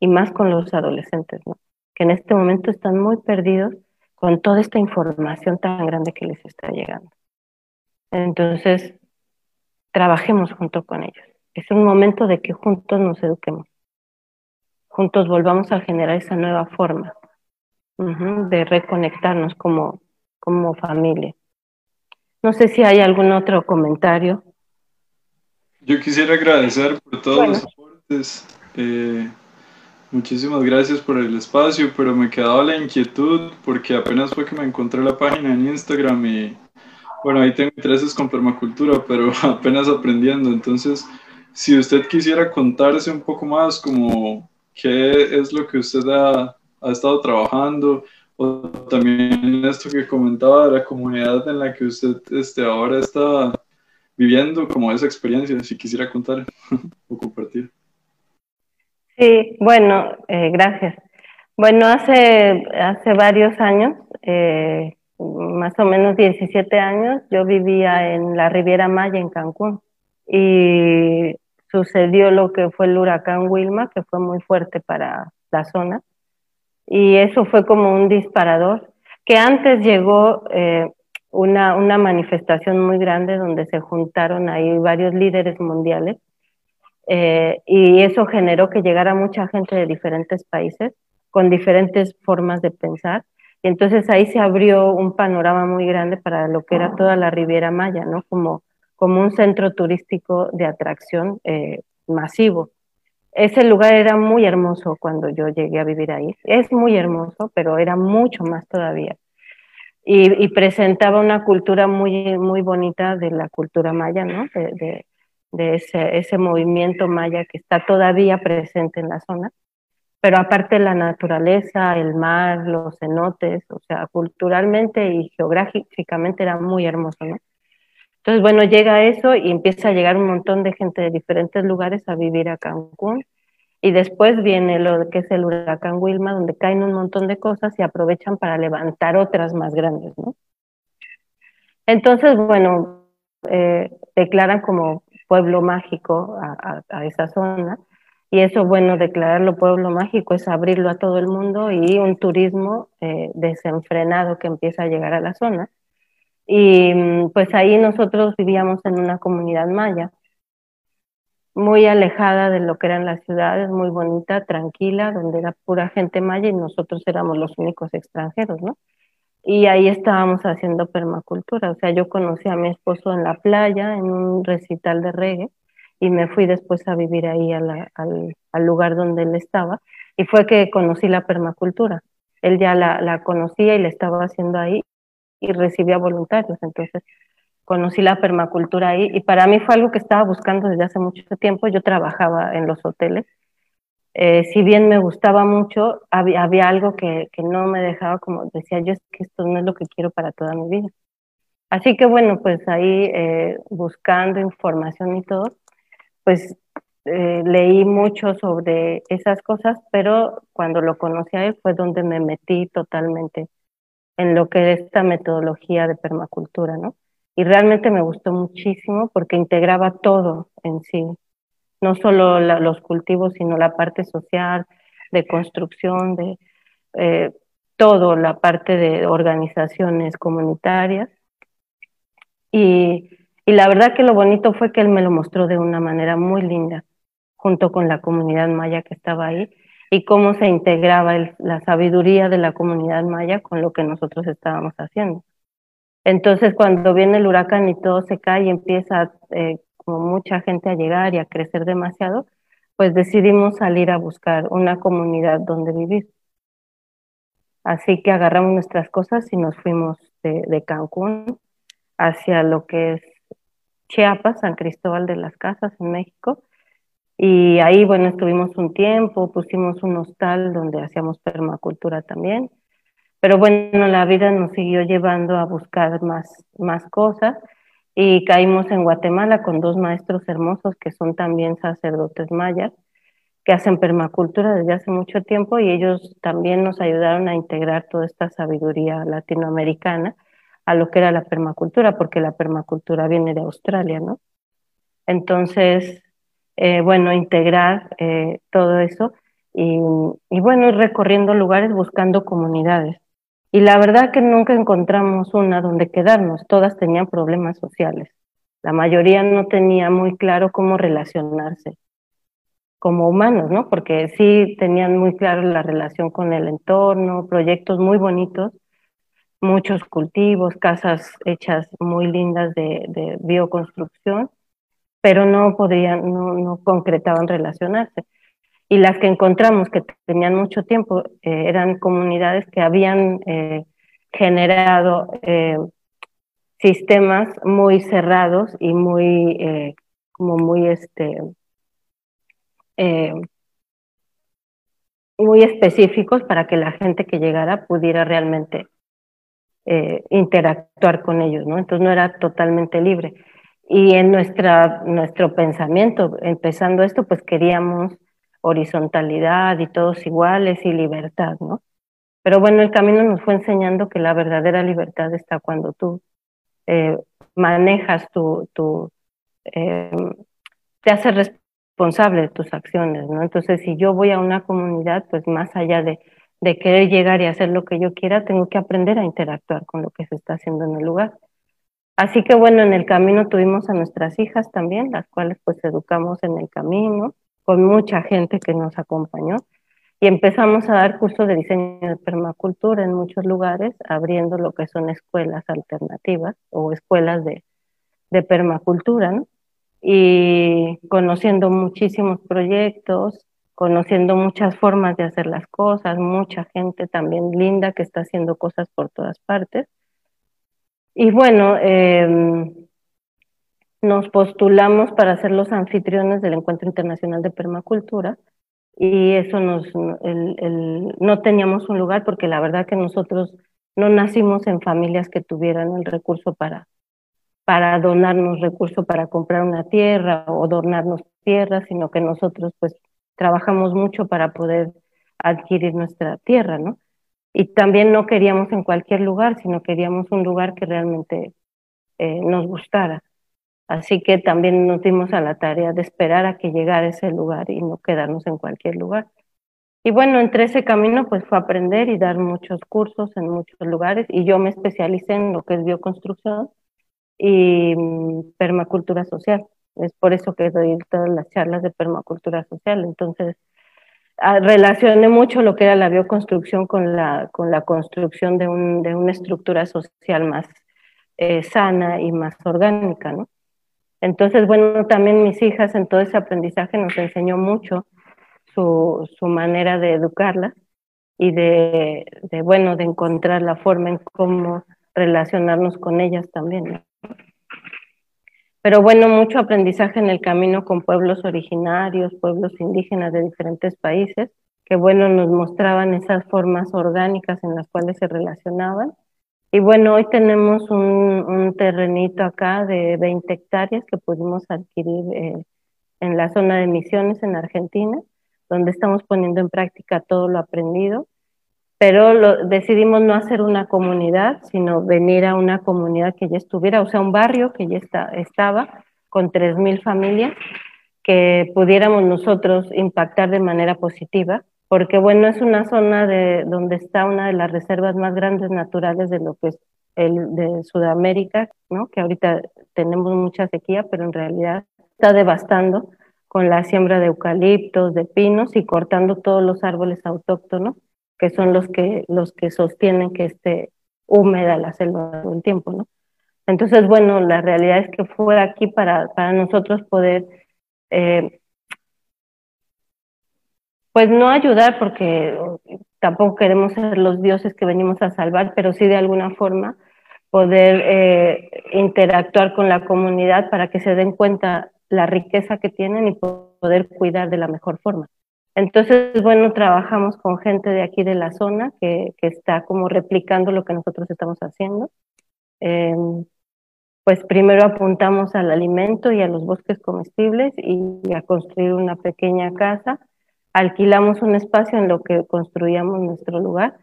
B: y más con los adolescentes, ¿no? que en este momento están muy perdidos con toda esta información tan grande que les está llegando. Entonces, trabajemos junto con ellos. Es un momento de que juntos nos eduquemos, juntos volvamos a generar esa nueva forma de reconectarnos como, como familia. No sé si hay algún otro comentario.
C: Yo quisiera agradecer por todos los aportes. Eh, muchísimas gracias por el espacio, pero me quedaba la inquietud porque apenas fue que me encontré la página en Instagram y bueno, ahí tengo intereses con permacultura, pero apenas aprendiendo. Entonces, si usted quisiera contarse un poco más como qué es lo que usted ha estado trabajando, o también esto que comentaba de la comunidad en la que usted este, ahora está viviendo, como esa experiencia, si quisiera contar o compartir.
B: Sí, bueno, eh, gracias. Bueno, hace, hace varios años, eh, más o menos 17 años, yo vivía en la Riviera Maya, en Cancún, y sucedió lo que fue el huracán Wilma, que fue muy fuerte para la zona y eso fue como un disparador, que antes llegó eh, una, una manifestación muy grande donde se juntaron ahí varios líderes mundiales eh, y eso generó que llegara mucha gente de diferentes países con diferentes formas de pensar. Y entonces ahí se abrió un panorama muy grande para lo que era toda la Riviera Maya, ¿no? Como, como un centro turístico de atracción eh, masivo. Ese lugar era muy hermoso cuando yo llegué a vivir ahí. Es muy hermoso, pero era mucho más todavía. Y, presentaba una cultura muy, muy bonita de la cultura maya, ¿no? De, ese, ese movimiento maya que está todavía presente en la zona. Pero aparte la naturaleza, el mar, los cenotes, o sea, culturalmente y geográficamente era muy hermoso, ¿no? Entonces, bueno, llega eso y empieza a llegar un montón de gente de diferentes lugares a vivir a Cancún. Y después viene lo que es el huracán Wilma, donde caen un montón de cosas y aprovechan para levantar otras más grandes, ¿no? Entonces, bueno, eh, declaran como pueblo mágico a, esa zona. Y eso, bueno, declararlo pueblo mágico es abrirlo a todo el mundo y un turismo eh, desenfrenado que empieza a llegar a la zona. Y mm, pues ahí nosotros vivíamos en una comunidad maya, muy alejada de lo que eran las ciudades, muy bonita, tranquila, donde era pura gente maya y nosotros éramos los únicos extranjeros, ¿no? Y ahí estábamos haciendo permacultura, o sea, yo conocí a mi esposo en la playa, en un recital de reggae, y me fui después a vivir ahí al, al, lugar donde él estaba, y fue que conocí la permacultura. Él ya la, la conocía y la estaba haciendo ahí, y recibía voluntarios. Entonces conocí la permacultura ahí y para mí fue algo que estaba buscando desde hace mucho tiempo. Yo trabajaba en los hoteles. Eh, si bien me gustaba mucho, había, había algo que, que, no me dejaba, como decía yo, es que esto no es lo que quiero para toda mi vida. Así que bueno, pues ahí eh, buscando información y todo, pues eh, leí mucho sobre esas cosas, pero cuando lo conocí a él fue donde me metí totalmente en lo que es esta metodología de permacultura, ¿no? Y realmente me gustó muchísimo porque integraba todo en sí, no solo los cultivos, sino la parte social, de construcción, de eh, todo, la parte de organizaciones comunitarias. Y, y la verdad que lo bonito fue que él me lo mostró de una manera muy linda, junto con la comunidad maya que estaba ahí, y cómo se integraba la sabiduría de la comunidad maya con lo que nosotros estábamos haciendo. Entonces, cuando viene el huracán y todo se cae y empieza eh, como mucha gente a llegar y a crecer demasiado, pues decidimos salir a buscar una comunidad donde vivir. Así que agarramos nuestras cosas y nos fuimos de, de Cancún hacia lo que es Chiapas, San Cristóbal de las Casas en México, y ahí, bueno, estuvimos un tiempo, pusimos un hostal donde hacíamos permacultura también. Pero bueno, la vida nos siguió llevando a buscar más, más cosas y caímos en Guatemala con dos maestros hermosos que son también sacerdotes mayas, que hacen permacultura desde hace mucho tiempo y ellos también nos ayudaron a integrar toda esta sabiduría latinoamericana a lo que era la permacultura, porque la permacultura viene de Australia, ¿no? Entonces, eh, bueno, integrar eh, todo eso y, bueno, ir recorriendo lugares buscando comunidades. Y la verdad que nunca encontramos una donde quedarnos, todas tenían problemas sociales. La mayoría no tenía muy claro cómo relacionarse como humanos, ¿no? Porque sí tenían muy claro la relación con el entorno, proyectos muy bonitos, muchos cultivos, casas hechas muy lindas de, de bioconstrucción, pero no podían, no, no concretaban relacionarse. Y las que encontramos que tenían mucho tiempo eh, eran comunidades que habían eh, generado eh, sistemas muy cerrados y muy, como muy, este, muy específicos para que la gente que llegara pudiera realmente interactuar con ellos, ¿no? Entonces no era totalmente libre. Y en nuestra, nuestro pensamiento, empezando esto, pues queríamos horizontalidad y todos iguales y libertad, ¿no? Pero bueno, el camino nos fue enseñando que la verdadera libertad está cuando tú eh, manejas tu, tu eh, te haces responsable de tus acciones, ¿no? Entonces, si yo voy a una comunidad, pues más allá de, de querer llegar y hacer lo que yo quiera, tengo que aprender a interactuar con lo que se está haciendo en el lugar. Así que bueno, en el camino tuvimos a nuestras hijas también, las cuales pues educamos en el camino, con mucha gente que nos acompañó. Y empezamos a dar cursos de diseño de permacultura en muchos lugares, abriendo lo que son escuelas alternativas o escuelas de, de permacultura, ¿no? Y conociendo muchísimos proyectos, conociendo muchas formas de hacer las cosas, mucha gente también linda que está haciendo cosas por todas partes. Y bueno, em, nos postulamos para ser los anfitriones del Encuentro Internacional de Permacultura y eso nos, el, no teníamos un lugar porque la verdad que nosotros no nacimos en familias que tuvieran el recurso para, para donarnos recursos para comprar una tierra o donarnos tierra, sino que nosotros pues trabajamos mucho para poder adquirir nuestra tierra, ¿no? Y también no queríamos en cualquier lugar, sino queríamos un lugar que realmente eh, nos gustara. Así que también nos dimos a la tarea de esperar a que llegara ese lugar y no quedarnos en cualquier lugar. Y bueno, entre ese camino pues fue aprender y dar muchos cursos en muchos lugares y yo me especialicé en lo que es bioconstrucción y mm, permacultura social. Es por eso que doy todas las charlas de permacultura social. Entonces, relacioné mucho lo que era la bioconstrucción con la, con la construcción de, un, de una estructura social más eh, sana y más orgánica, ¿no? Entonces, bueno, también mis hijas en todo ese aprendizaje nos enseñó mucho su, su manera de educarlas y de, de, bueno, de encontrar la forma en cómo relacionarnos con ellas también. Pero bueno, mucho aprendizaje en el camino con pueblos originarios, pueblos indígenas de diferentes países, que bueno, nos mostraban esas formas orgánicas en las cuales se relacionaban. Y bueno, hoy tenemos un, terrenito acá de 20 hectáreas que pudimos adquirir eh, en la zona de Misiones en Argentina, donde estamos poniendo en práctica todo lo aprendido, pero lo, decidimos no hacer una comunidad, sino venir a una comunidad que ya estuviera, o sea, un barrio que ya está, estaba con 3.000 familias, que pudiéramos nosotros impactar de manera positiva, porque bueno, es una zona de, donde está una de las reservas más grandes naturales de lo que es el de Sudamérica, ¿no? que ahorita tenemos mucha sequía, pero en realidad está devastando con la siembra de eucaliptos, de pinos y cortando todos los árboles autóctonos, que son los que, los que sostienen que esté húmeda la selva todo el tiempo, ¿no? Entonces, bueno, la realidad es que fue aquí para, para nosotros poder, eh, pues no ayudar porque tampoco queremos ser los dioses que venimos a salvar, pero sí de alguna forma poder eh, interactuar con la comunidad para que se den cuenta la riqueza que tienen y poder cuidar de la mejor forma. Entonces, bueno, trabajamos con gente de aquí de la zona que, está como replicando lo que nosotros estamos haciendo. Em, pues primero apuntamos al alimento y a los bosques comestibles y a construir una pequeña casa. Alquilamos un espacio en lo que construíamos nuestro lugar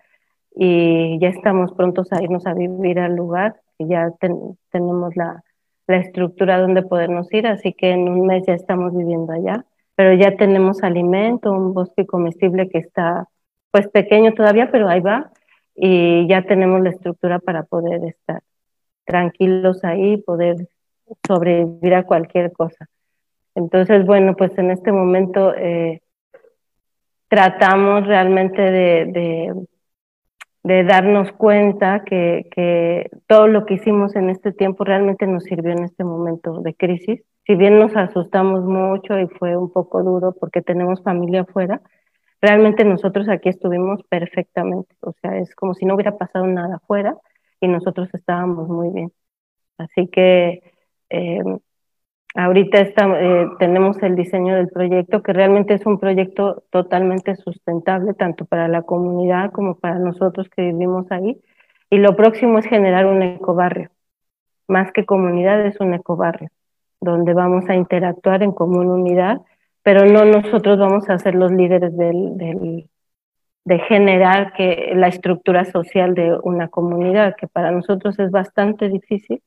B: y ya estamos prontos a irnos a vivir al lugar, ya tenemos la, la estructura donde podernos ir, así que en un mes ya estamos viviendo allá, pero ya tenemos alimento, un bosque comestible que está pues pequeño todavía, pero ahí va, y ya tenemos la estructura para poder estar tranquilos ahí, poder sobrevivir a cualquier cosa. Entonces, bueno, pues en este momento eh, tratamos realmente de darnos cuenta que, que, todo lo que hicimos en este tiempo realmente nos sirvió en este momento de crisis. Si bien nos asustamos mucho y fue un poco duro porque tenemos familia afuera, realmente nosotros aquí estuvimos perfectamente. O sea, es como si no hubiera pasado nada afuera y nosotros estábamos muy bien. Así que eh, Ahorita eh, tenemos el diseño del proyecto, que realmente es un proyecto totalmente sustentable, tanto para la comunidad como para nosotros que vivimos ahí. Y lo próximo es generar un ecobarrio. Más que comunidad, es un ecobarrio, donde vamos a interactuar en común unidad, pero no nosotros vamos a ser los líderes de generar que, la estructura social de una comunidad, que para nosotros es bastante difícil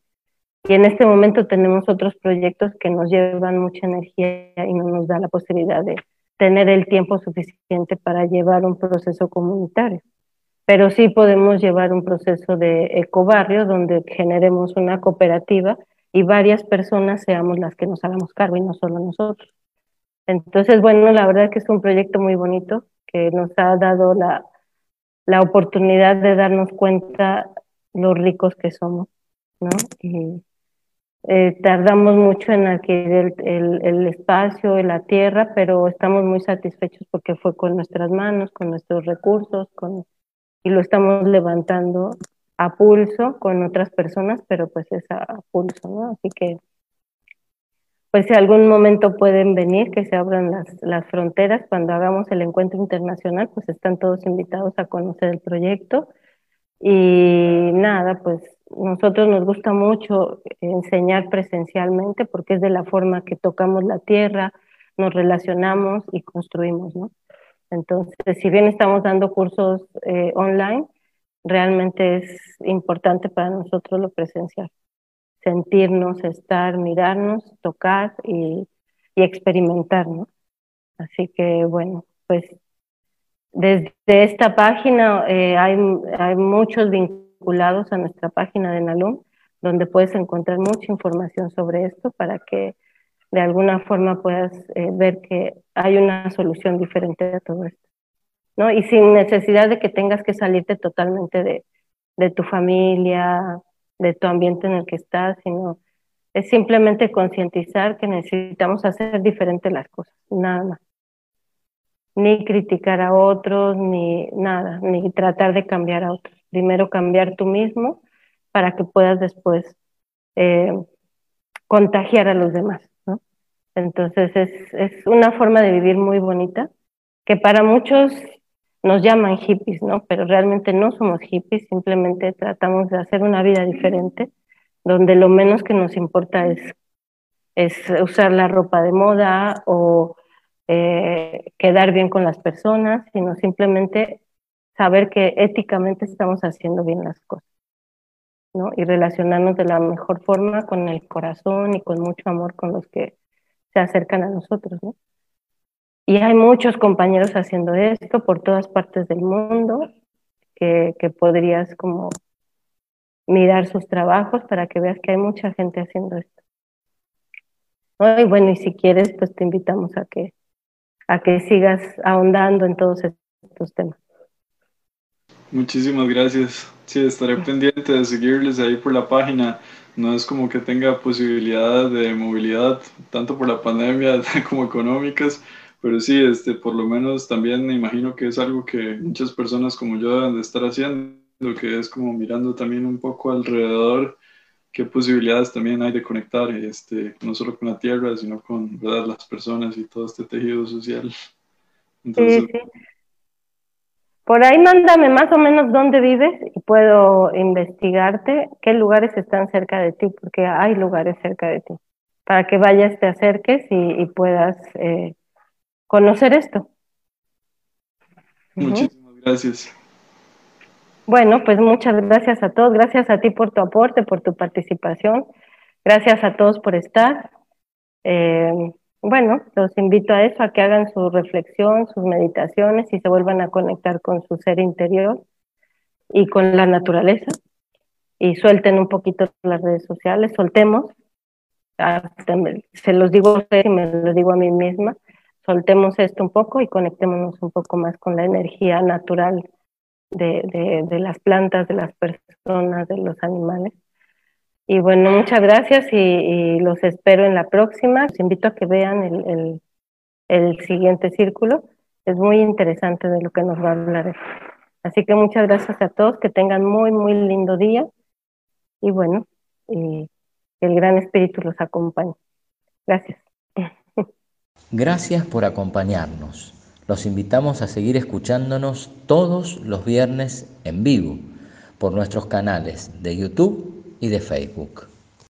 B: y en este momento tenemos otros proyectos que nos llevan mucha energía y no nos da la posibilidad de tener el tiempo suficiente para llevar un proceso comunitario. Pero sí podemos llevar un proceso de ecobarrio donde generemos una cooperativa y varias personas seamos las que nos hagamos cargo y no solo nosotros. Entonces, bueno, la verdad es que es un proyecto muy bonito que nos ha dado la, la oportunidad de darnos cuenta lo ricos que somos, ¿no? Y, eh, tardamos mucho en adquirir el, el, espacio, la tierra, pero estamos muy satisfechos porque fue con nuestras manos, con nuestros recursos, con, y lo estamos levantando a pulso con otras personas, pero pues es a pulso, ¿no? Así que, pues si algún momento pueden venir, que se abran las, las fronteras, cuando hagamos el encuentro internacional, pues están todos invitados a conocer el proyecto. Y nada, pues nosotros nos gusta mucho enseñar presencialmente porque es de la forma que tocamos la tierra, nos relacionamos y construimos, ¿no? Entonces, si bien estamos dando cursos eh, online, realmente es importante para nosotros lo presencial. Sentirnos, estar, mirarnos, tocar y, y experimentar, ¿no? Así que, bueno, pues desde esta página eh, hay, hay muchos vinculados a nuestra página de Nalum, donde puedes encontrar mucha información sobre esto para que de alguna forma puedas eh, ver que hay una solución diferente a todo esto. ¿No? Y sin necesidad de que tengas que salirte totalmente de, de tu familia, de tu ambiente en el que estás, sino es simplemente concientizar que necesitamos hacer diferente las cosas, nada más. Ni criticar a otros, ni nada, ni tratar de cambiar a otros primero cambiar tú mismo para que puedas después eh, contagiar a los demás. ¿no? Entonces es, es una forma de vivir muy bonita que para muchos nos llaman hippies, ¿no? Pero realmente no somos hippies, simplemente tratamos de hacer una vida diferente, donde lo menos que nos importa es es usar la ropa de moda o eh, quedar bien con las personas, sino simplemente saber que éticamente estamos haciendo bien las cosas, ¿no? Y relacionarnos de la mejor forma con el corazón y con mucho amor con los que se acercan a nosotros, ¿no? Y hay muchos compañeros haciendo esto por todas partes del mundo que, que podrías como mirar sus trabajos para que veas que hay mucha gente haciendo esto. Y bueno, y si quieres, pues te invitamos a que, a que sigas ahondando en todos estos temas.
C: Muchísimas gracias. Sí, estaré pendiente de seguirles ahí por la página. No es como que tenga posibilidad de movilidad, tanto por la pandemia como económicas, pero sí, este, por lo menos también me imagino que es algo que muchas personas como yo deben de estar haciendo que es como mirando también un poco alrededor qué posibilidades también hay de conectar, este, no solo con la tierra, sino con ¿verdad? las personas y todo este tejido social.
B: Sí, sí. Por ahí mándame más o menos dónde vives y puedo investigarte qué lugares están cerca de ti, porque hay lugares cerca de ti, para que vayas, te acerques y, puedas eh, conocer esto.
C: Muchísimas gracias.
B: Bueno, pues muchas gracias a todos, gracias a ti por tu aporte, por tu participación, gracias a todos por estar. Eh, bueno, los invito a eso, a que hagan su reflexión, sus meditaciones y se vuelvan a conectar con su ser interior y con la naturaleza y suelten un poquito las redes sociales, soltemos, se los digo a ustedes y me lo digo a mí misma, soltemos esto un poco y conectémonos un poco más con la energía natural de, las plantas, de las personas, de los animales. Y bueno, muchas gracias y, los espero en la próxima. Los invito a que vean el, el, el, siguiente círculo. Es muy interesante de lo que nos va a hablar. Así que muchas gracias a todos, que tengan muy, muy lindo día. Y bueno, y el gran espíritu los acompañe. Gracias.
D: Gracias por acompañarnos. Los invitamos a seguir escuchándonos todos los viernes en vivo por nuestros canales de YouTube y de Facebook.